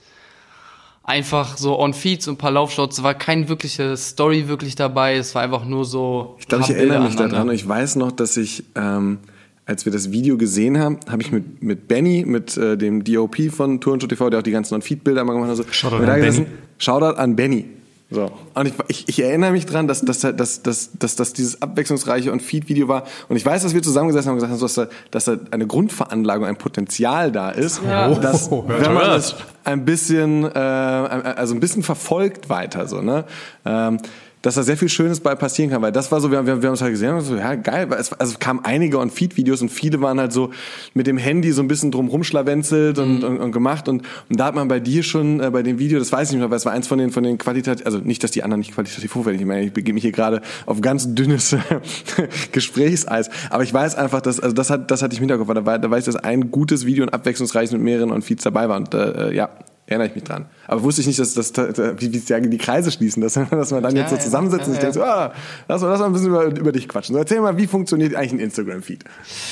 einfach so on Feed, so ein paar Laufshots, Es war kein wirkliche Story wirklich dabei, es war einfach nur so. Ich glaube, ich erinnere mich daran ich weiß noch, dass ich, ähm, als wir das Video gesehen haben, habe ich mit, mit Benny, mit äh, dem DOP von Turnshow TV, der auch die ganzen On-Feed-Bilder immer gemacht hat, so, Shoutout an gesessen, Benny. Shoutout an Benny. So. Und ich, ich, ich erinnere mich dran, dass, dass, dass, dass, dass, dass dieses abwechslungsreiche On-Feed-Video war. Und ich weiß, dass wir zusammengesessen haben und gesagt haben, dass da, dass da eine Grundveranlagung, ein Potenzial da ist, dass, Oh, hört wenn man das ein bisschen, äh, also ein bisschen verfolgt weiter, so, ne? Ähm, dass da sehr viel Schönes bei passieren kann, weil das war so, wir, haben- wir, haben- wir haben uns halt gesehen und so, ja, geil, weil es, also es kamen einige On-Feed-Videos und viele waren halt so mit dem Handy so ein bisschen drum rumschlawenzelt und, und, und gemacht und, und da hat man bei dir schon, äh, bei dem Video, das weiß ich nicht mehr, weil es war eins von den, von den qualitativ, also nicht, dass die anderen nicht qualitativ hochwertig, ich meine, ich begebe mich hier gerade auf ganz dünnes Gesprächseis, aber ich weiß einfach, dass, also das hat, das hatte ich im Hinterkopf, da, war, da weiß ich, dass ein gutes Video und abwechslungsreiches mit mehreren On-Feeds dabei war und, äh, ja, erinnere ich mich dran. Aber wusste ich nicht, dass das, wie, wie sie die Kreise schließen, dass, dass man dann jetzt so ja, zusammensetzt und sich ja, denkt, so, ah, lass mal, lass mal ein bisschen über, über dich quatschen. So, erzähl mal, wie funktioniert eigentlich ein Instagram-Feed?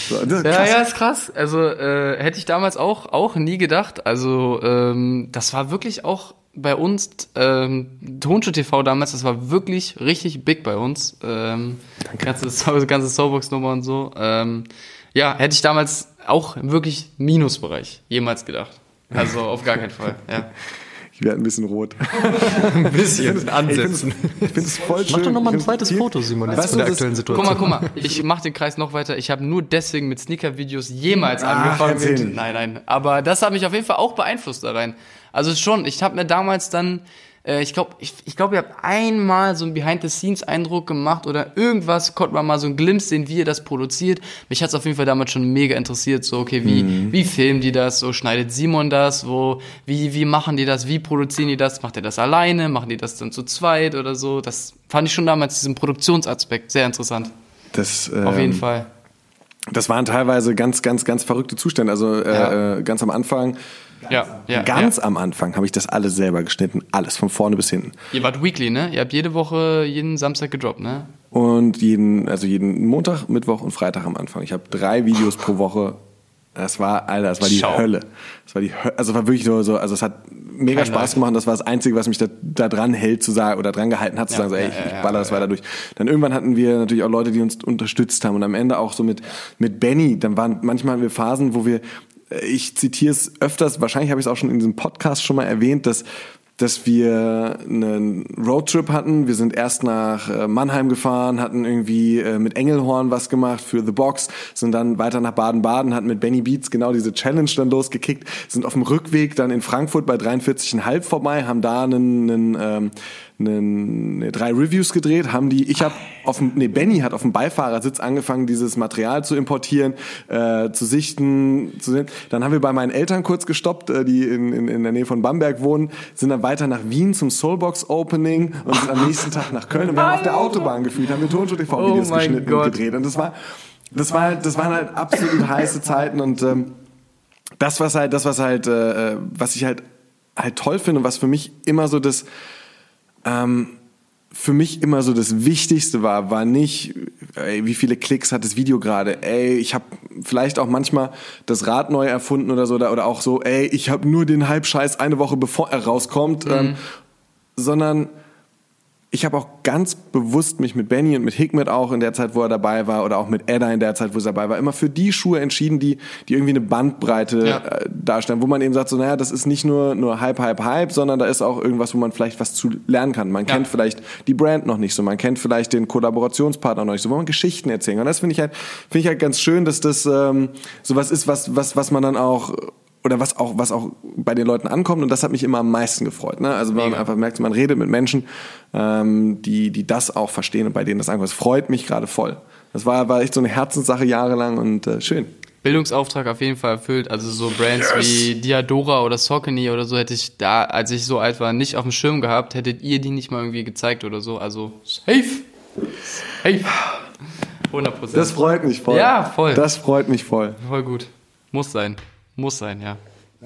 So, Ja, ja, ist krass. Also äh, hätte ich damals auch auch nie gedacht. Also ähm, das war wirklich auch bei uns ähm, Tonschuh TV damals. Das war wirklich richtig big bei uns. Ähm, ganze ganze Soulbox-Nummer und so. Ähm, ja, hätte ich damals auch wirklich Minusbereich jemals gedacht. Also auf gar keinen Fall. Ja. Ich werde ein bisschen rot. Ein bisschen Ich ansetzen. finde es voll schön. Mach doch noch mal ein Ich zweites viel- Foto, Simon, jetzt Weißt von der aktuellen Guck Situation. mal, guck mal. Ich mache den Kreis noch weiter. Ich habe nur deswegen mit Sneaker-Videos jemals Ach, angefangen. erzähl nein, nein. Aber das hat mich auf jeden Fall auch beeinflusst da rein. Also schon, ich habe mir damals dann, äh, ich glaube, ich, ich glaube, ihr habt einmal so einen Behind-the-Scenes-Eindruck gemacht oder irgendwas, konnte man mal so einen Glimpse sehen, wie ihr das produziert. Mich hat's auf jeden Fall damals schon mega interessiert, so, okay, wie, Mhm. wie filmen die das, so schneidet Simon das, wo, wie, wie machen die das, wie produzieren die das, macht er das alleine, machen die das dann zu zweit oder so. Das fand ich schon damals, diesen Produktionsaspekt, sehr interessant. Das, Auf jeden ähm, Fall. Das waren teilweise ganz, ganz, ganz verrückte Zustände. Also äh, Ja. äh, ganz am Anfang, Ja, ja. ganz ja. am Anfang habe ich das alles selber geschnitten. Alles, von vorne bis hinten. Ihr wart weekly, ne? Ihr habt jede Woche, jeden Samstag gedroppt, ne? Und jeden, also jeden Montag, Mittwoch und Freitag am Anfang. Ich habe drei Videos pro Woche. Das war, Alter, das war die Schau. Hölle. Das war die Hölle. Also es war wirklich nur so, also es hat mega Kein Spaß Leid. gemacht. Das war das Einzige, was mich da, da dran hält zu sagen oder dran gehalten hat zu Ja, sagen, so, ey, ich, ich baller das weiter durch. Dann irgendwann hatten wir natürlich auch Leute, die uns unterstützt haben und am Ende auch so mit mit Benny. Dann waren manchmal hatten wir Phasen, wo wir, ich zitiere es öfters, wahrscheinlich habe ich es auch schon in diesem Podcast schon mal erwähnt, dass dass wir einen Roadtrip hatten. Wir sind erst nach äh, Mannheim gefahren, hatten irgendwie äh, mit Engelhorn was gemacht für The Box, sind dann weiter nach Baden-Baden, hatten mit Benny Beats genau diese Challenge dann losgekickt, sind auf dem Rückweg dann in Frankfurt bei 43,5 vorbei, haben da einen, einen, ähm, einen, ne, drei Reviews gedreht, haben die, ich habe auf dem, nee, Benny hat auf dem Beifahrersitz angefangen, dieses Material zu importieren, äh, zu sichten, zu sehen. Dann haben wir bei meinen Eltern kurz gestoppt, äh, die in, in, in der Nähe von Bamberg wohnen, sind dann weiter nach Wien zum Soulbox Opening und sind am nächsten Tag nach Köln und wir haben auf der Autobahn gefühlt, haben wir Tonshow TV Videos Oh geschnitten Gott. und gedreht und das war, das war halt, das waren halt absolut heiße Zeiten und ähm, das was halt, das was halt, äh, was ich halt halt toll finde und was für mich immer so das ähm, für mich immer so das Wichtigste war, war nicht, ey, wie viele Klicks hat das Video gerade, ey, ich habe vielleicht auch manchmal das Rad neu erfunden oder so, oder, oder auch so, ey, ich habe nur den Halbscheiß eine Woche bevor er rauskommt, ähm, sondern ich habe auch ganz bewusst mich mit Benny und mit Hikmet auch in der Zeit, wo er dabei war, oder auch mit Edda in der Zeit, wo er dabei war, immer für die Schuhe entschieden, die, die irgendwie eine Bandbreite Ja. äh, darstellen, wo man eben sagt, so, naja, das ist nicht nur, nur Hype, Hype, Hype, sondern da ist auch irgendwas, wo man vielleicht was zu lernen kann. Man kennt vielleicht die Brand noch nicht so, man kennt vielleicht den Kollaborationspartner noch nicht so, wo man Geschichten erzählen kann. Das finde ich halt, finde ich halt ganz schön, dass das ähm, sowas ist, was, was, was man dann auch oder was auch, was auch bei den Leuten ankommt und das hat mich immer am meisten gefreut. Ne? Also wenn man einfach merkt, man redet mit Menschen, ähm, die, die das auch verstehen und bei denen das ankommt. Das freut mich gerade voll. Das war, war echt so eine Herzenssache jahrelang und äh, schön. Bildungsauftrag auf jeden Fall erfüllt. Also so Brands yes. wie Diadora oder Saucony oder so hätte ich da, als ich so alt war, nicht auf dem Schirm gehabt. Hättet ihr die nicht mal irgendwie gezeigt oder so. Also safe. Safe. 100 Das freut mich voll. Ja, voll. Das freut mich voll. Voll gut. Muss sein. Muss sein, ja.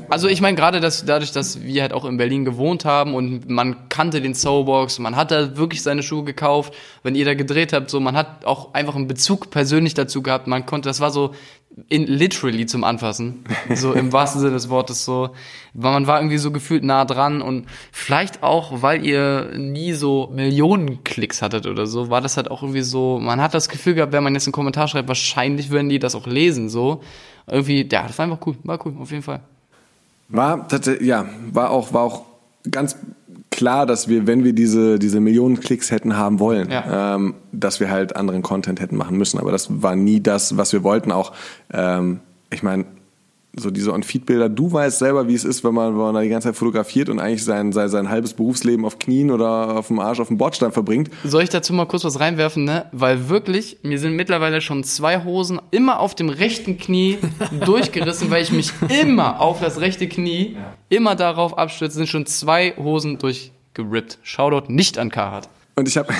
Also ich meine gerade, dass dadurch, dass wir halt auch in Berlin gewohnt haben und man kannte den Soulbox, man hat da wirklich seine Schuhe gekauft, wenn ihr da gedreht habt, so man hat auch einfach einen Bezug persönlich dazu gehabt, man konnte, das war so in literally zum Anfassen, so im wahrsten Sinne des Wortes so, weil man war irgendwie so gefühlt nah dran und vielleicht auch, weil ihr nie so Millionen Klicks hattet oder so, war das halt auch irgendwie so, man hat das Gefühl gehabt, wenn man jetzt einen Kommentar schreibt, wahrscheinlich würden die das auch lesen, so irgendwie, ja, das war einfach cool, war cool, auf jeden Fall. War, ja, war auch, war auch ganz klar, dass wir, wenn wir diese, diese Millionen Klicks hätten haben wollen, ja. ähm, dass wir halt anderen Content hätten machen müssen. Aber das war nie das, was wir wollten. Auch, ähm, ich meine, so diese On-Feed-Bilder, du weißt selber, wie es ist, wenn man, wenn man da die ganze Zeit fotografiert und eigentlich sein, sein, sein halbes Berufsleben auf Knien oder auf dem Arsch auf dem Bordstein verbringt. Soll ich dazu mal kurz was reinwerfen, ne? Weil wirklich, mir sind mittlerweile schon zwei Hosen immer auf dem rechten Knie durchgerissen, weil ich mich immer auf das rechte Knie, immer darauf abstürze, sind schon zwei Hosen durchgerippt. Shoutout nicht an Carhartt. Und ich habe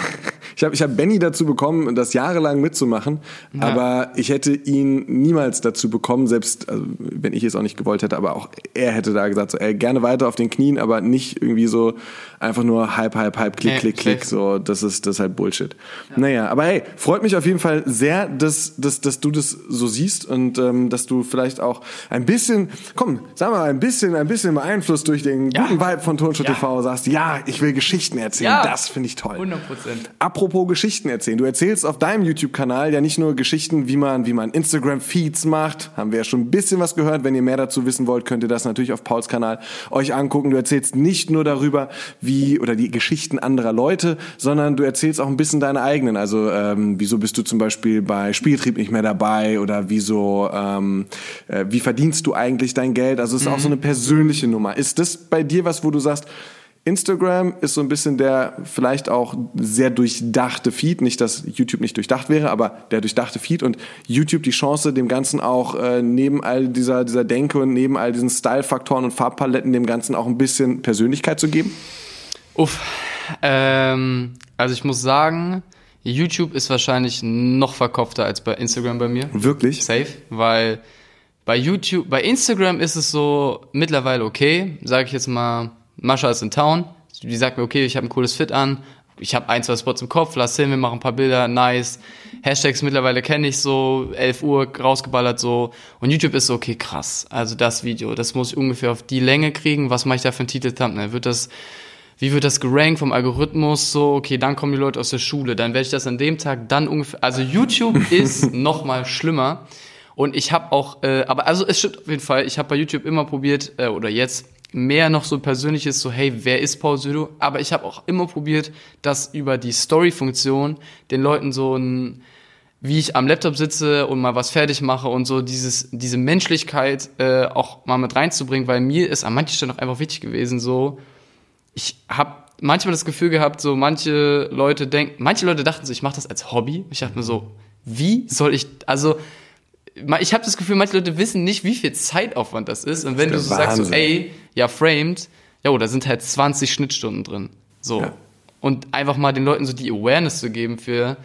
ich hab, ich hab Benny dazu bekommen, das jahrelang mitzumachen, ja. aber ich hätte ihn niemals dazu bekommen, selbst also, wenn ich es auch nicht gewollt hätte, aber auch er hätte da gesagt, so, ey, gerne weiter auf den Knien, aber nicht irgendwie so einfach nur halb, halb, halb, klick, klick, klick, so, das ist, das ist halt Bullshit. Ja. Naja, aber hey, freut mich auf jeden Fall sehr, dass, dass, dass du das so siehst und ähm, dass du vielleicht auch ein bisschen, komm, sag mal, ein bisschen, ein bisschen beeinflusst durch den ja. guten Vibe von Tonschutz ja. TV sagst, ja, ich will Geschichten erzählen, das finde ich toll. 100 Apropos Geschichten erzählen. Du erzählst auf deinem YouTube-Kanal ja nicht nur Geschichten, wie man, wie man Instagram-Feeds macht. Haben wir ja schon ein bisschen was gehört. Wenn ihr mehr dazu wissen wollt, könnt ihr das natürlich auf Pauls Kanal euch angucken. Du erzählst nicht nur darüber, wie, oder die Geschichten anderer Leute, sondern du erzählst auch ein bisschen deine eigenen. Also, ähm, wieso bist du zum Beispiel bei Spieltrieb nicht mehr dabei oder wieso, ähm, äh, wie verdienst du eigentlich dein Geld? Also, es ist mhm. auch so eine persönliche Nummer. Ist das bei dir was, wo du sagst, Instagram ist so ein bisschen der vielleicht auch sehr durchdachte Feed. Nicht, dass YouTube nicht durchdacht wäre, aber der durchdachte Feed und YouTube die Chance, dem Ganzen auch äh, neben all dieser, dieser Denke und neben all diesen Style-Faktoren und Farbpaletten dem Ganzen auch ein bisschen Persönlichkeit zu geben? Uff. Ähm, also ich muss sagen, YouTube ist wahrscheinlich noch verkopfter als bei Instagram bei mir. Wirklich? Safe, weil bei YouTube, bei Instagram ist es so mittlerweile okay, sage ich jetzt mal Mascha ist in Town, die sagt mir, okay, ich habe ein cooles Fit an, ich habe ein, zwei Spots im Kopf, lass hin, wir machen ein paar Bilder, nice. Hashtags mittlerweile kenne ich so, 11 Uhr rausgeballert so. Und YouTube ist so, okay, krass. Also das Video, das muss ich ungefähr auf die Länge kriegen. Was mache ich da für ein Titel Thumbnail? Wird das, wie wird das gerankt vom Algorithmus? So, okay, dann kommen die Leute aus der Schule, dann werde ich das an dem Tag dann ungefähr. Also YouTube ist noch mal schlimmer. Und ich habe auch, äh, aber also es stimmt auf jeden Fall, ich habe bei YouTube immer probiert, äh, oder jetzt, mehr noch so persönliches, so hey, wer ist Paul Südo? Aber ich habe auch immer probiert, das über die Story-Funktion den Leuten so ein, wie ich am Laptop sitze und mal was fertig mache und so dieses, diese Menschlichkeit äh, auch mal mit reinzubringen, weil mir ist an manchen Stellen auch einfach wichtig gewesen, so ich habe manchmal das Gefühl gehabt, so manche Leute denken, manche Leute dachten so, ich mache das als Hobby. Ich dachte mir so, wie soll ich, also ich habe das Gefühl, manche Leute wissen nicht, wie viel Zeitaufwand das ist. Und wenn du so Wahnsinn. sagst, so, ey, ja, framed, ja, da sind halt 20 Schnittstunden drin. So. Ja. Und einfach mal den Leuten so die Awareness zu geben für,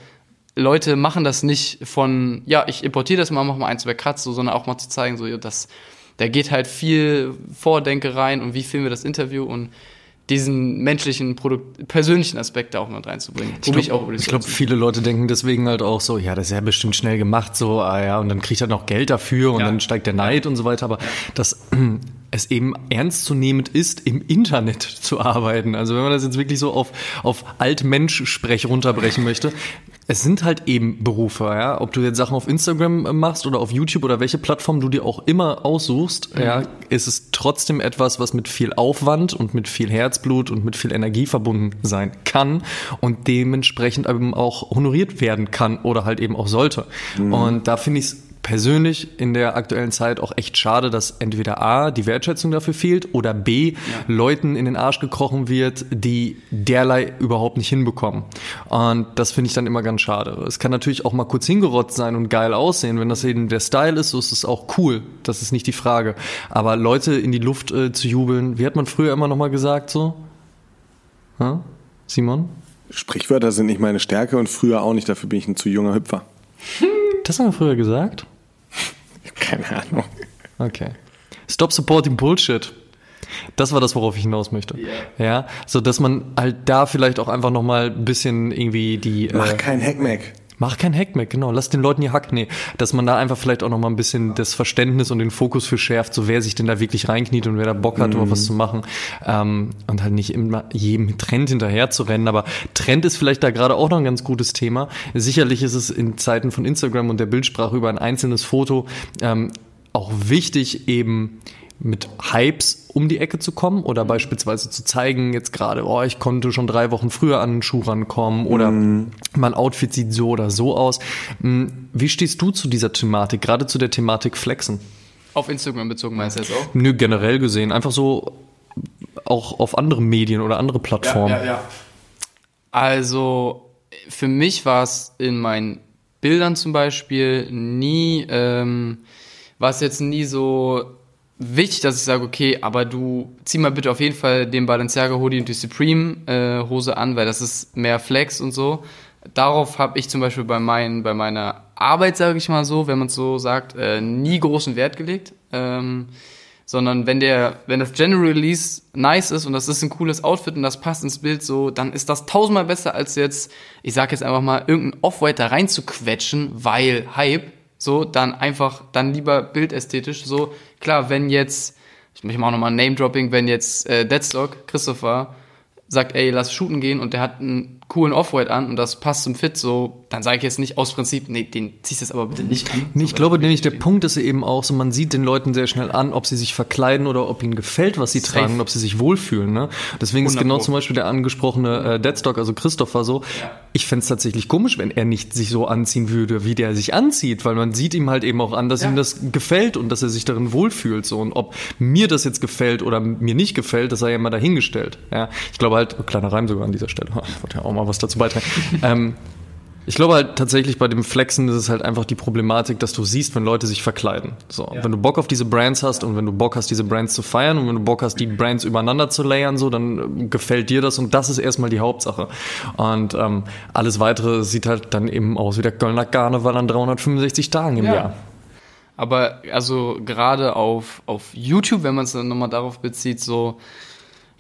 Leute machen das nicht von, ja, ich importiere das mal, mach mal ein, zwei Cuts, so, sondern auch mal zu zeigen, so, ja, das, da geht halt viel Vordenke rein und wie filmen wir das Interview und diesen menschlichen, Produkt, persönlichen Aspekt da auch mit reinzubringen. Ich glaube, glaub, viele Leute denken deswegen halt auch so, ja, das ist ja bestimmt schnell gemacht, so, ah ja, und dann kriegt er noch Geld dafür und ja. dann steigt der Neid und so weiter. Aber das es eben ernstzunehmend ist, im Internet zu arbeiten. Also wenn man das jetzt wirklich so auf, auf Altmensch-Sprech runterbrechen möchte, es sind halt eben Berufe, ja. Ob du jetzt Sachen auf Instagram machst oder auf YouTube oder welche Plattform du dir auch immer aussuchst, mhm. ja, ist es trotzdem etwas, was mit viel Aufwand und mit viel Herzblut und mit viel Energie verbunden sein kann und dementsprechend eben auch honoriert werden kann oder halt eben auch sollte. Mhm. Und da finde ich es persönlich in der aktuellen Zeit auch echt schade, dass entweder A, die Wertschätzung dafür fehlt oder B, ja. Leuten in den Arsch gekrochen wird, die derlei überhaupt nicht hinbekommen. Und das finde ich dann immer ganz schade. Es kann natürlich auch mal kurz hingerotzt sein und geil aussehen. Wenn das eben der Style ist, so ist es auch cool. Das ist nicht die Frage. Aber Leute in die Luft äh, zu jubeln, wie hat man früher immer noch mal gesagt so? Ha? Simon? Sprichwörter sind nicht meine Stärke und früher auch nicht. Dafür bin ich ein zu junger Hüpfer. Das haben wir früher gesagt? Keine Ahnung. Okay. Stop supporting Bullshit. Das war das, worauf ich hinaus möchte. Yeah. Ja, so dass man halt da vielleicht auch einfach noch mal ein bisschen irgendwie die. Mach äh, kein Hackmack. Mach kein Hack mehr, genau. Lass den Leuten ihr Hack. Nee, dass man da einfach vielleicht auch noch mal ein bisschen das Verständnis und den Fokus für schärft, so wer sich denn da wirklich reinkniet und wer da Bock hat, mhm. was zu machen. Ähm, und halt nicht immer jedem Trend hinterher zu rennen. Aber Trend ist vielleicht da gerade auch noch ein ganz gutes Thema. Sicherlich ist es in Zeiten von Instagram und der Bildsprache über ein einzelnes Foto ähm, auch wichtig, eben mit Hypes um die Ecke zu kommen oder beispielsweise zu zeigen, jetzt gerade, oh, ich konnte schon drei Wochen früher an den Schuh rankommen oder mm. mein Outfit sieht so oder so aus. Mm, wie stehst du zu dieser Thematik, gerade zu der Thematik Flexen? Auf Instagram bezogen meinst du jetzt auch? Nö, generell gesehen. Einfach so auch auf andere Medien oder andere Plattformen. Ja, ja, ja. Also für mich war es in meinen Bildern zum Beispiel nie, ähm, war es jetzt nie so wichtig, dass ich sage, okay, aber du zieh mal bitte auf jeden Fall den Balenciaga Hoodie und die Supreme äh, Hose an, weil das ist mehr Flex und so. Darauf habe ich zum Beispiel bei, mein, bei meiner Arbeit, sage ich mal so, wenn man es so sagt, äh, nie großen Wert gelegt. Ähm, sondern wenn der, wenn das General Release nice ist und das ist ein cooles Outfit und das passt ins Bild so, dann ist das tausendmal besser als jetzt, ich sag jetzt einfach mal, irgendein Off-White da reinzuquetschen, weil Hype, so, dann einfach, dann lieber bildästhetisch, so, klar, wenn jetzt, ich mache auch nochmal ein Name-Dropping, wenn jetzt äh, Deadstock, Christopher, sagt, ey, lass shooten gehen und der hat einen coolen Off-White an und das passt zum Fit so, dann sage ich jetzt nicht aus Prinzip, nee, den ziehst du jetzt aber bitte nicht an. Nee, ich glaube nämlich, der Punkt ist eben auch so, man sieht den Leuten sehr schnell an, ob sie sich verkleiden oder ob ihnen gefällt, was sie Safe. tragen, ob sie sich wohlfühlen. Ne? Deswegen ist genau zum Beispiel der angesprochene äh, Deadstock, also Christopher so, ja. ich fände es tatsächlich komisch, wenn er nicht sich so anziehen würde, wie der sich anzieht, weil man sieht ihm halt eben auch an, dass ja. ihm das gefällt und dass er sich darin wohlfühlt. So. Und ob mir das jetzt gefällt oder mir nicht gefällt, das sei ja immer dahingestellt. Ja? Ich glaube halt, kleiner Reim sogar an dieser Stelle, wollte ja auch mal was dazu beitragen. ähm, ich glaube halt tatsächlich bei dem Flexen ist es halt einfach die Problematik, dass du siehst, wenn Leute sich verkleiden. So, ja. wenn du Bock auf diese Brands hast und wenn du Bock hast, diese Brands zu feiern und wenn du Bock hast, die Brands übereinander zu layern, so, dann äh, gefällt dir das und das ist erstmal die Hauptsache. Und ähm, alles weitere sieht halt dann eben aus wie der Kölner Karneval an 365 Tagen im ja. Jahr. Aber also gerade auf, auf YouTube, wenn man es dann nochmal darauf bezieht, so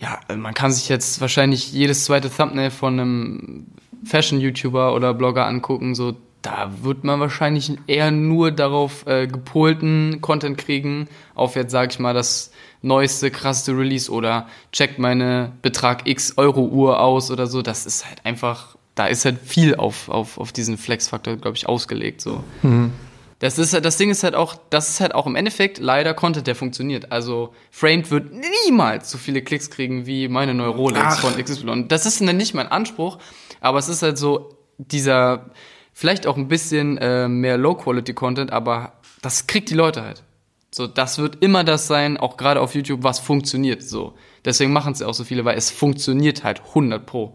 ja, man kann sich jetzt wahrscheinlich jedes zweite Thumbnail von einem Fashion-YouTuber oder Blogger angucken, so da wird man wahrscheinlich eher nur darauf äh, gepolten Content kriegen, auf jetzt sag ich mal das neueste, krasseste Release oder checkt meine Betrag X Euro Uhr aus oder so. Das ist halt einfach, da ist halt viel auf, auf, auf diesen Flex-Faktor, glaube ich, ausgelegt. So. Mhm. Das, ist, das Ding ist halt auch, das ist halt auch im Endeffekt leider Content, der funktioniert. Also Framed wird niemals so viele Klicks kriegen wie meine neue Rolex Ach. von XY. Das ist nicht mein Anspruch, aber es ist halt so dieser, vielleicht auch ein bisschen äh, mehr Low-Quality-Content, aber das kriegt die Leute halt. So, das wird immer das sein, auch gerade auf YouTube, was funktioniert. So. Deswegen machen es auch so viele, weil es funktioniert halt 100 pro.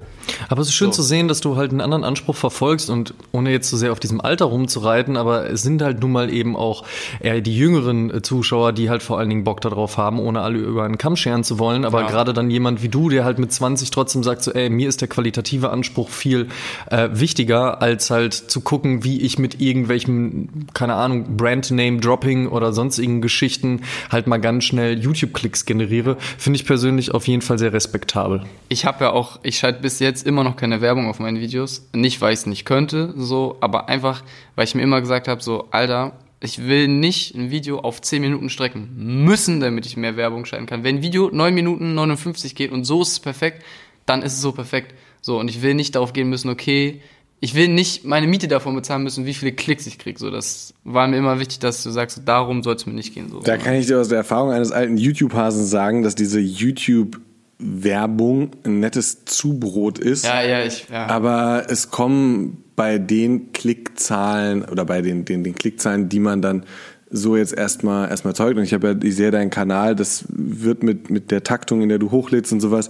Aber es ist schön so. zu sehen, dass du halt einen anderen Anspruch verfolgst und ohne jetzt so sehr auf diesem Alter rumzureiten, aber es sind halt nun mal eben auch eher die jüngeren äh, Zuschauer, die halt vor allen Dingen Bock darauf haben, ohne alle über einen Kamm scheren zu wollen. Aber ja. gerade dann jemand wie du, der halt mit 20 trotzdem sagt so, ey, mir ist der qualitative Anspruch viel äh, wichtiger, als halt zu gucken, wie ich mit irgendwelchen, keine Ahnung, Brand-Name-Dropping oder sonstigen Geschichten halt mal ganz schnell YouTube-Klicks generiere, finde ich persönlich persönlich auf jeden Fall sehr respektabel. Ich habe ja auch, ich schalte bis jetzt immer noch keine Werbung auf meinen Videos. Nicht, weil ich es nicht könnte, so, aber einfach, weil ich mir immer gesagt habe, so, Alter, ich will nicht ein Video auf 10 Minuten strecken müssen, damit ich mehr Werbung schalten kann. Wenn ein Video 9 Minuten 59 geht und so ist es perfekt, dann ist es so perfekt. So, und ich will nicht darauf gehen müssen, okay, ich will nicht meine Miete davon bezahlen müssen, wie viele Klicks ich kriege. So, das war mir immer wichtig, dass du sagst, darum soll es mir nicht gehen. So. Da kann ich dir aus der Erfahrung eines alten YouTube-Hasen sagen, dass diese YouTube Werbung ein nettes Zubrot ist. Ja, ja, ich, ja. Aber es kommen bei den Klickzahlen oder bei den, den, den Klickzahlen, die man dann so jetzt erstmal erstmal zeugt. Und ich habe ja, ich sehe deinen Kanal, das wird mit, mit der Taktung, in der du hochlädst und sowas,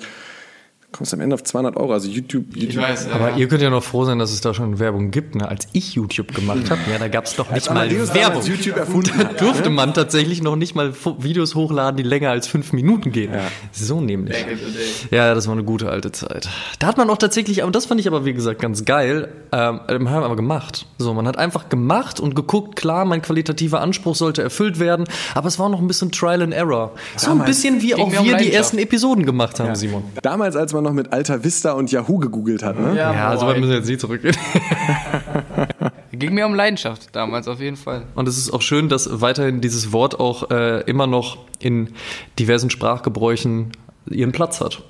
kommst am Ende auf 200 Euro. Also YouTube, YouTube Ich weiß, ja. Aber ihr könnt ja noch froh sein, dass es da schon Werbung gibt. Ne? Als ich YouTube gemacht habe, ja, da gab es doch nicht mal Werbung. YouTube erfunden Da hat. durfte man tatsächlich noch nicht mal Videos hochladen, die länger als fünf Minuten gehen. So nämlich. Ja, das war eine gute alte Zeit. Da hat man auch tatsächlich, aber das fand ich aber wie gesagt ganz geil, ähm, haben wir aber gemacht. So, man hat einfach gemacht und geguckt, klar, mein qualitativer Anspruch sollte erfüllt werden, aber es war noch ein bisschen Trial and Error. So ein bisschen wie auch um wir die ersten Episoden gemacht haben, Simon. Damals, als man noch mit Alta Vista und Yahoo gegoogelt hat, ne? Ja, Ja, so weit müssen wir jetzt nicht zurückgehen. Ging mir um Leidenschaft damals auf jeden Fall. Und es ist auch schön, dass weiterhin dieses Wort auch äh, immer noch in diversen Sprachgebräuchen ihren Platz hat.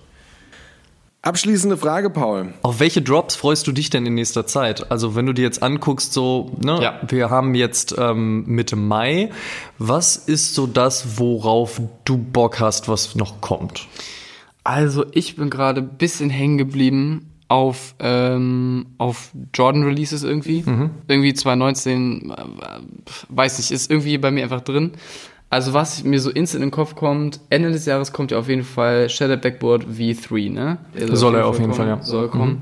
Abschließende Frage, Paul. Auf welche Drops freust du dich denn in nächster Zeit? Also wenn du dir jetzt anguckst, so, ne, Ja. wir haben jetzt ähm, Mitte Mai. Was ist so das, worauf du Bock hast, was noch kommt? Also ich bin gerade ein bisschen hängen geblieben auf, ähm, auf Jordan-Releases irgendwie. Irgendwie 2019, äh, weiß nicht, ist irgendwie bei mir einfach drin. Also was mir so instant in den Kopf kommt, Ende des Jahres kommt ja auf jeden Fall Shattered Backboard V3, ne? Der Soll er auf jeden Fall, kommen, ja. Soll kommen.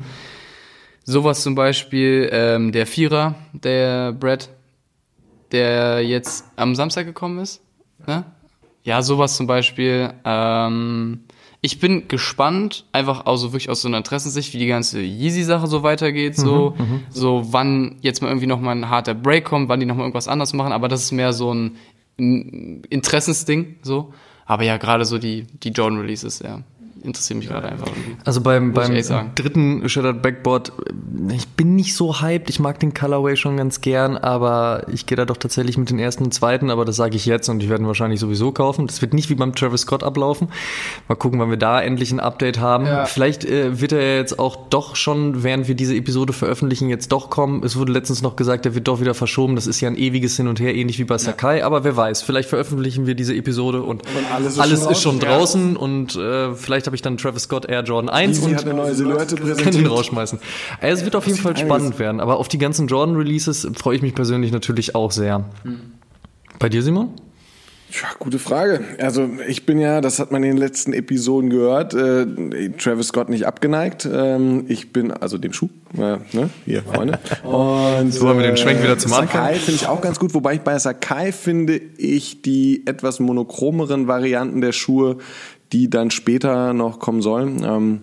Sowas zum Beispiel, ähm, der Vierer, der Brad, der jetzt am Samstag gekommen ist. Ne? Ja, sowas zum Beispiel. Ähm, ich bin gespannt, einfach also wirklich aus so einer Interessenssicht, wie die ganze Yeezy-Sache so weitergeht. So, so wann jetzt mal irgendwie nochmal ein harter Break kommt, wann die nochmal irgendwas anderes machen. Aber das ist mehr so ein, ein Interessensding. So. Aber ja, gerade so die, die Jordan-Releases, ja, interessieren mich gerade einfach irgendwie. Also beim, ich beim dritten Shattered Backboard, ich bin nicht so hyped. Ich mag den Colorway schon ganz gern, aber ich gehe da doch tatsächlich mit den ersten und zweiten, aber das sage ich jetzt und die werden wahrscheinlich sowieso kaufen. Das wird nicht wie beim Travis Scott ablaufen. Mal gucken, wann wir da endlich ein Update haben. Ja. Vielleicht äh, wird er ja jetzt auch doch schon, während wir diese Episode veröffentlichen, jetzt doch kommen. Es wurde letztens noch gesagt, er wird doch wieder verschoben. Das ist ja ein ewiges Hin und Her, ähnlich wie bei Sakai, aber wer weiß, vielleicht veröffentlichen wir diese Episode und, alles alles ist ist, schon schon draußen. draußen und äh, vielleicht habe ich dann Travis Scott Air Jordan 1 Yeezy und hat eine neue Silhouette kann ihn präsentiert. rausschmeißen. Also es wird auf jeden Fall einiges. spannend werden, aber auf die ganzen Jordan-Releases freue ich mich persönlich natürlich auch sehr. Bei dir, Simon? Tja, gute Frage. Also ich bin ja, das hat man in den letzten Episoden gehört, äh, Travis Scott nicht abgeneigt. Ähm, ich bin, also dem Schuh, äh, ne? hier, Freunde. Und, So haben wir den Schwenk wieder zum Sakai Anfang. finde ich auch ganz gut, wobei ich bei Sakai finde ich die etwas monochromeren Varianten der Schuhe, die dann später noch kommen sollen, ähm,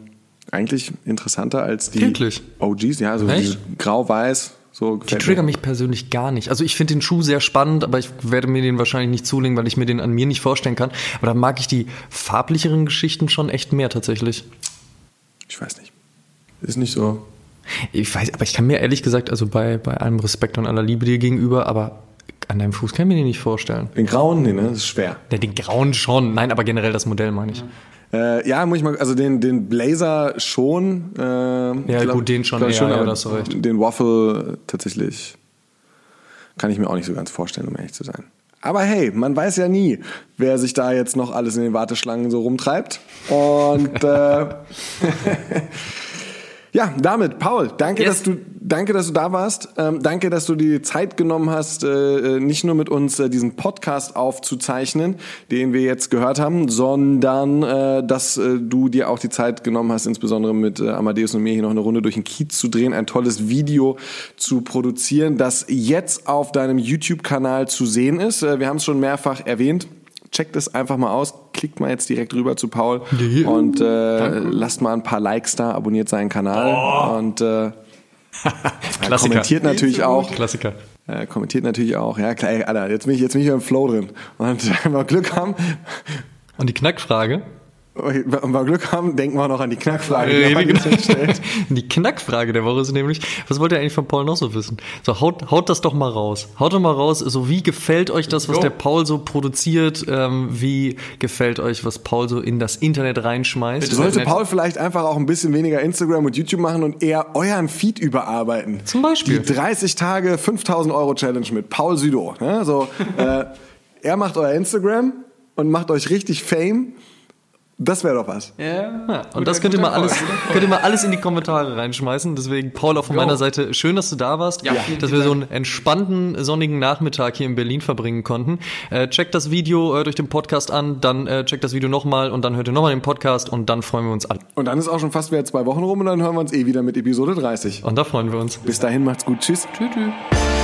eigentlich interessanter als die Wirklich? OGs. Ja, so diese grau-weiß. So Die triggern mich persönlich gar nicht. Also ich finde den Schuh sehr spannend, aber ich werde mir den wahrscheinlich nicht zulegen, weil ich mir den an mir nicht vorstellen kann. Aber da mag ich die farblicheren Geschichten schon echt mehr tatsächlich. Ich weiß nicht. Ist nicht so. Ich weiß, aber ich kann mir ehrlich gesagt, also bei, bei allem Respekt und aller Liebe dir gegenüber, aber an deinem Fuß kann ich mir den nicht vorstellen. Den grauen, nee, ne? Das ist schwer. Ja, den grauen schon. Nein, aber generell das Modell meine ich. Äh, ja, muss ich mal, also den, den Blazer schon. Äh, ja, gut, den schon eher, ja, da hast du recht. Den Waffle tatsächlich kann ich mir auch nicht so ganz vorstellen, um ehrlich zu sein. Aber hey, man weiß ja nie, wer sich da jetzt noch alles in den Warteschlangen so rumtreibt. Und äh, ja, damit, Paul, danke, Yes. dass du, danke, dass du da warst. Ähm, danke, dass du dir die Zeit genommen hast, äh, nicht nur mit uns äh, diesen Podcast aufzuzeichnen, den wir jetzt gehört haben, sondern äh, dass äh, du dir auch die Zeit genommen hast, insbesondere mit äh, Amadeus und mir hier noch eine Runde durch den Kiez zu drehen, ein tolles Video zu produzieren, das jetzt auf deinem YouTube-Kanal zu sehen ist. Äh, wir haben es schon mehrfach erwähnt. Checkt es einfach mal aus, klickt mal jetzt direkt rüber zu Paul Ja. und äh, lasst mal ein paar Likes da, abonniert seinen Kanal und äh, Klassiker. kommentiert natürlich auch. Klassiker. Äh, kommentiert natürlich auch. Ja, klar, ey, Alter, jetzt bin ich jetzt bin ich wieder im Flow drin. Und wenn wir Glück haben, Und die Knackfrage? Wenn wir Glück haben, denken wir noch an die Knackfrage, die Äh, man genau. jetzt stellt. Die Knackfrage der Woche ist nämlich, was wollt ihr eigentlich von Paul noch so wissen? So, haut, haut das doch mal raus. Haut doch mal raus, so wie gefällt euch das, was Jo. der Paul so produziert? Ähm, wie gefällt euch, was Paul so in das Internet reinschmeißt? Bitte. Sollte. Paul vielleicht einfach auch ein bisschen weniger Instagram und YouTube machen und eher euren Feed überarbeiten? Zum Beispiel. Die 30 Tage 5000 Euro Challenge mit Paul Südo. Ne? So, äh, er macht euer Instagram und macht euch richtig Fame Das wäre doch was. Ja. Ja, und das könnt ihr, mal alles, könnt ihr mal alles in die Kommentare reinschmeißen. Deswegen, Paul, auch von meiner Seite, schön, dass du da warst. Ja, dass wir so einen entspannten, sonnigen Nachmittag hier in Berlin verbringen konnten. Äh, checkt das Video äh, durch den Podcast an, dann äh, checkt das Video nochmal und dann hört ihr nochmal den Podcast und dann freuen wir uns alle. Und dann ist auch schon fast wieder zwei Wochen rum und dann hören wir uns eh wieder mit Episode 30. Und da freuen wir uns. Bis dahin macht's gut. Tschüss. Tschüss. tschüss.